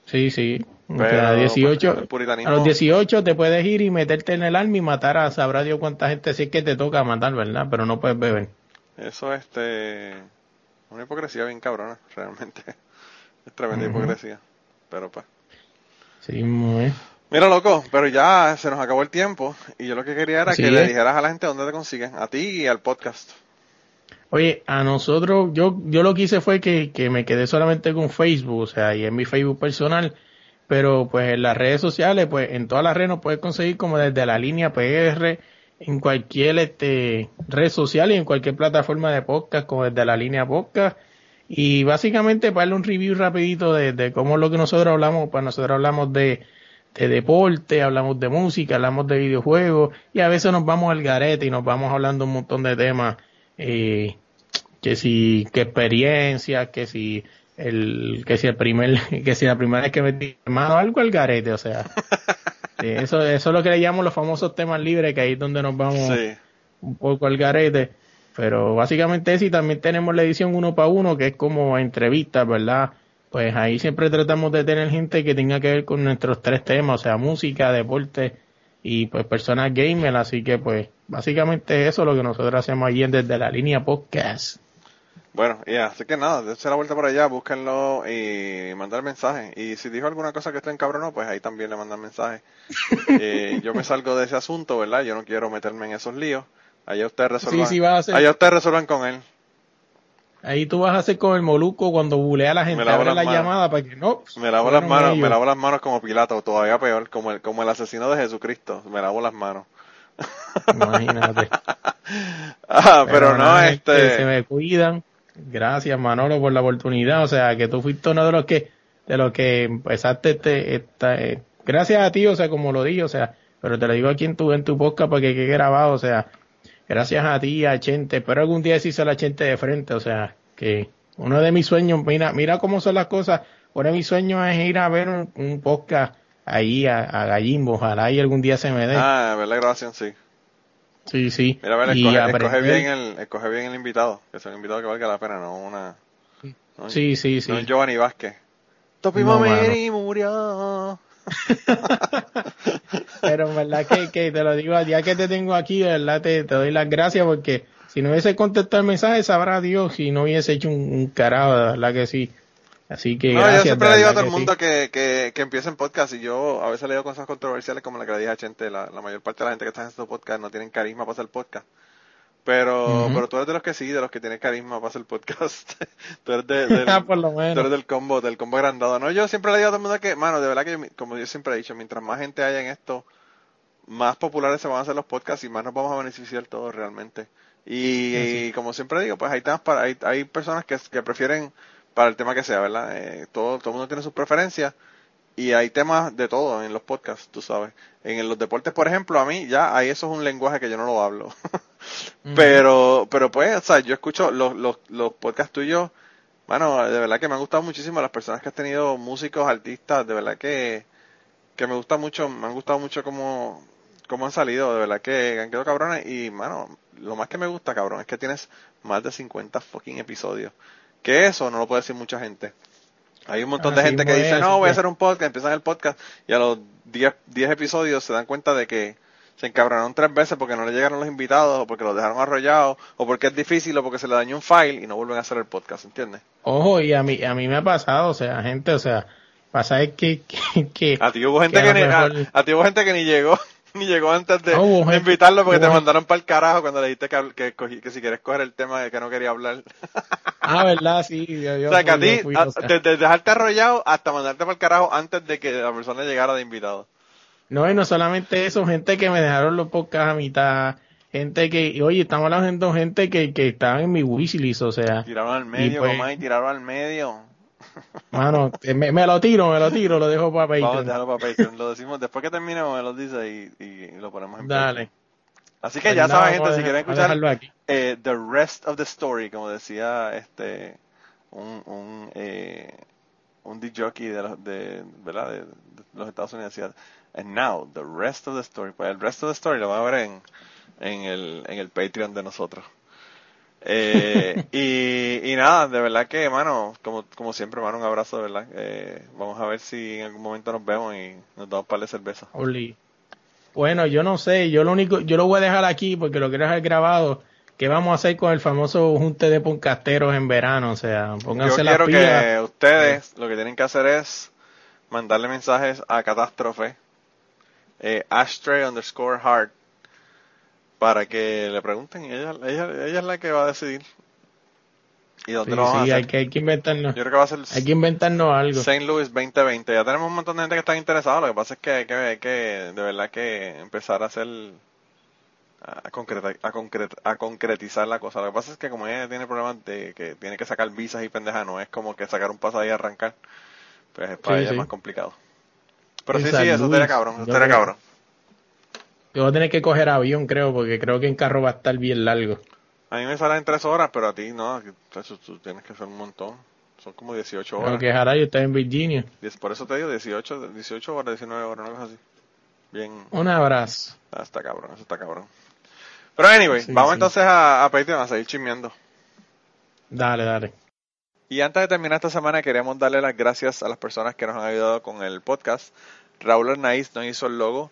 Sí, sí. O Pero, sea, pues, 18, el puritanismo- a los 18 te puedes ir y meterte en el arma y matar a sabrá Dios cuánta gente es que te toca matar, ¿verdad? Pero no puedes beber. Eso es este, una hipocresía bien cabrona, realmente. Es tremenda hipocresía. Pero pues. Sí, muy Mira, loco, pero ya se nos acabó el tiempo y yo lo que quería era que le dijeras a la gente dónde te consiguen, a ti y al podcast. Oye, a nosotros, yo, yo lo que hice fue que, que me quedé solamente con Facebook, o sea, y en mi Facebook personal, pero pues en las redes sociales, pues en todas las redes nos puedes conseguir como desde la línea PR, en cualquier este, red social y en cualquier plataforma de podcast, como desde la línea podcast. Y básicamente para darle un review rapidito de, de cómo es lo que nosotros hablamos, pues nosotros hablamos de, de deporte, hablamos de música, hablamos de videojuegos y a veces nos vamos al garete y nos vamos hablando un montón de temas eh, que si que experiencias, que si el que si el primer que si la primera vez que metí hermano algo al garete, o sea, eso eso es lo que le llamamos los famosos temas libres que ahí es donde nos vamos Sí. un poco al garete, pero básicamente sí también tenemos la edición uno para uno que es como entrevistas, ¿verdad? Pues ahí siempre tratamos de tener gente que tenga que ver con nuestros tres temas, o sea, música, deporte y pues personas gamer, así que pues básicamente eso es lo que nosotros hacemos allí en desde la línea podcast. Bueno, ya, así que nada, dense la vuelta por allá, búsquenlo y mandar mensaje. Y si dijo alguna cosa que esté encabronado, pues ahí también le mandan mensaje. Eh, yo me salgo de ese asunto, ¿verdad? Yo no quiero meterme en esos líos. Allá ustedes resuelvan. Sí, sí, Allá ustedes resuelvan con él. Ahí tú vas a hacer con el moluco cuando bulea a la gente, abre la manos. llamada para que no. Me lavo las manos, me lavo las manos como Pilato, todavía peor, como el, como el asesino de Jesucristo. Me lavo las manos. Imagínate. Ah, pero, no, nada, este. se me cuidan. Gracias Manolo por la oportunidad. O sea, que tú fuiste uno de los que, de los que empezaste este, esta, eh, gracias a ti, o sea, como lo dije, o sea, pero te lo digo aquí en tu, en tu podcast para que quede grabado, o sea, gracias a ti, a Chente, espero algún día decirse a la Chente de frente, o sea, que uno de mis sueños, mira, mira cómo son las cosas, uno de mis sueños es ir a ver un, un podcast ahí a, a Gallimbo, ojalá y algún día se me dé. Ah, ver la grabación, sí. sí, sí. Mira, a ver, escoge, escoge bien el, escoge bien el invitado, que sea un invitado que valga la pena, no una. no- Sí, sí, sí. No es Giovanni Vázquez. Topi No, murió. Pero en verdad que, que te lo digo, ya que te tengo aquí, de verdad te, te doy las gracias porque si no hubiese contestado el mensaje, sabrá Dios si no hubiese hecho un, un carajo, de verdad que sí. Así que No, gracias. yo siempre le digo a todo el mundo sí. que, que, que empiecen podcast y yo a veces le digo cosas controversiales como la que le dije a Chente, la, la mayor parte de la gente que está en estos podcast no tienen carisma para hacer podcast. Pero, pero tú eres de los que sí, de los que tienen carisma para hacer podcast. tú eres de- del, por lo tú eres menos. del combo, del combo agrandado. No, yo siempre le digo a todo el mundo que, mano, de verdad que, yo- como yo siempre he dicho, mientras más gente haya en esto, más populares se van a hacer los podcasts y más nos vamos a beneficiar todos realmente. Y, y como siempre digo, pues hay temas para, hay, hay personas que, que prefieren para el tema que sea, ¿verdad? Eh, todo, todo el mundo tiene sus preferencias y hay temas de todo en los podcasts, tú sabes. En los deportes, por ejemplo, a mí ya ahí eso es un lenguaje que yo no lo hablo. pero, pero pues, o sea, yo escucho los, los, los podcasts tuyos, bueno, de verdad que me han gustado muchísimo las personas que has tenido, músicos, artistas, de verdad que, que me gusta mucho, me han gustado mucho cómo, cómo han salido, de verdad que han quedado cabrones y, mano, lo más que me gusta, cabrón, es que tienes más de 50 fucking episodios. Que eso no lo puede decir mucha gente. Hay un montón de Así gente que dice, no, voy a hacer un podcast, empiezan el podcast y a los 10, 10 episodios se dan cuenta de que se encabronaron tres veces porque no le llegaron los invitados o porque los dejaron arrollados o porque es difícil o porque se le dañó un file y no vuelven a hacer el podcast, ¿entiendes? Ojo, y a mí, a mí me ha pasado, o sea, gente, o sea, pasa es que, que, que A ti hubo gente que ni, a, mejor- a ti hubo gente que ni llegó, ni llegó antes de, invitarlo porque te mandaron para el carajo cuando le dijiste que, que, que si quieres coger el tema de que no quería hablar. ah, verdad, sí, yo, o sea, que a ti, desde dejarte arrollado hasta mandarte para el carajo antes de que la persona llegara de invitado. No, y no solamente eso, gente que me dejaron los podcasts a mitad, gente que, y oye, estamos hablando de gente que, que estaban en mi wishlist, o sea, Tiraron al medio, pues- Comay, tiraron al medio. Mano, que me, me lo tiro, me lo tiro, lo dejo para Vamos a Patreon. dejarlo para Patreon. Lo decimos después que terminemos, me lo dice y, y lo ponemos en Dale. Así que Pues ya nada, saben, gente, a si quieren dejar- escuchar eh, The Rest of the Story, como decía este un un, eh, un jockey de los, de, ¿verdad? De, de los Estados Unidos decía, and now the rest of the story. Pues el rest of the story lo van a ver en, en, el, en el Patreon de nosotros. Eh, y, y nada, de verdad que, mano, como, como siempre, mano, un abrazo, de verdad. Eh, vamos a ver si en algún momento nos vemos y nos damos un par de cerveza. Oli. Bueno, yo no sé, yo lo único, yo lo voy a dejar aquí porque lo quiero dejar grabado. ¿Qué vamos a hacer con el famoso junte de poncasteros en verano? O sea, Yo pónganse las quiero pilas. que ustedes lo que tienen que hacer es mandarle mensajes a Catástrofe, eh, ashtray underscore heart, para que le pregunten y ella, ella, ella es la que va a decidir. ¿Y dónde Sí, lo vamos sí, a hay hacer? que, hay que inventarnos, Yo creo que va a ser hay que inventarnos algo. St. Louis 2020. Ya tenemos un montón de gente que están interesados. Lo que pasa es que hay que, hay que de verdad que empezar a hacer a, concreta- a, concret- a concretizar la cosa. Lo que pasa es que como ella tiene problemas de que tiene que sacar visas y pendejas, no es como que sacar un pasaje y arrancar. Pues para Sí, ella sí. es más complicado. Pero sí, sí, eso estaría cabrón, eso estaría cabrón. Yo voy a tener que coger avión, creo, porque creo que en carro va a estar bien largo. A mí me salen en tres horas, pero a ti no, eso tú tienes que hacer un montón. Son como 18 Creo horas. que Jarayo está en Virginia. Por eso te digo 18, 18 horas, 19 horas, una cosa así. Bien, Un abrazo. Ah, está cabrón, eso está cabrón. Pero anyway, Sí, vamos sí. entonces a, a Patreon a seguir chismeando. Dale, dale. Y antes de terminar esta semana, queríamos darle las gracias a las personas que nos han ayudado con el podcast. Raúl Arnaiz nos hizo el logo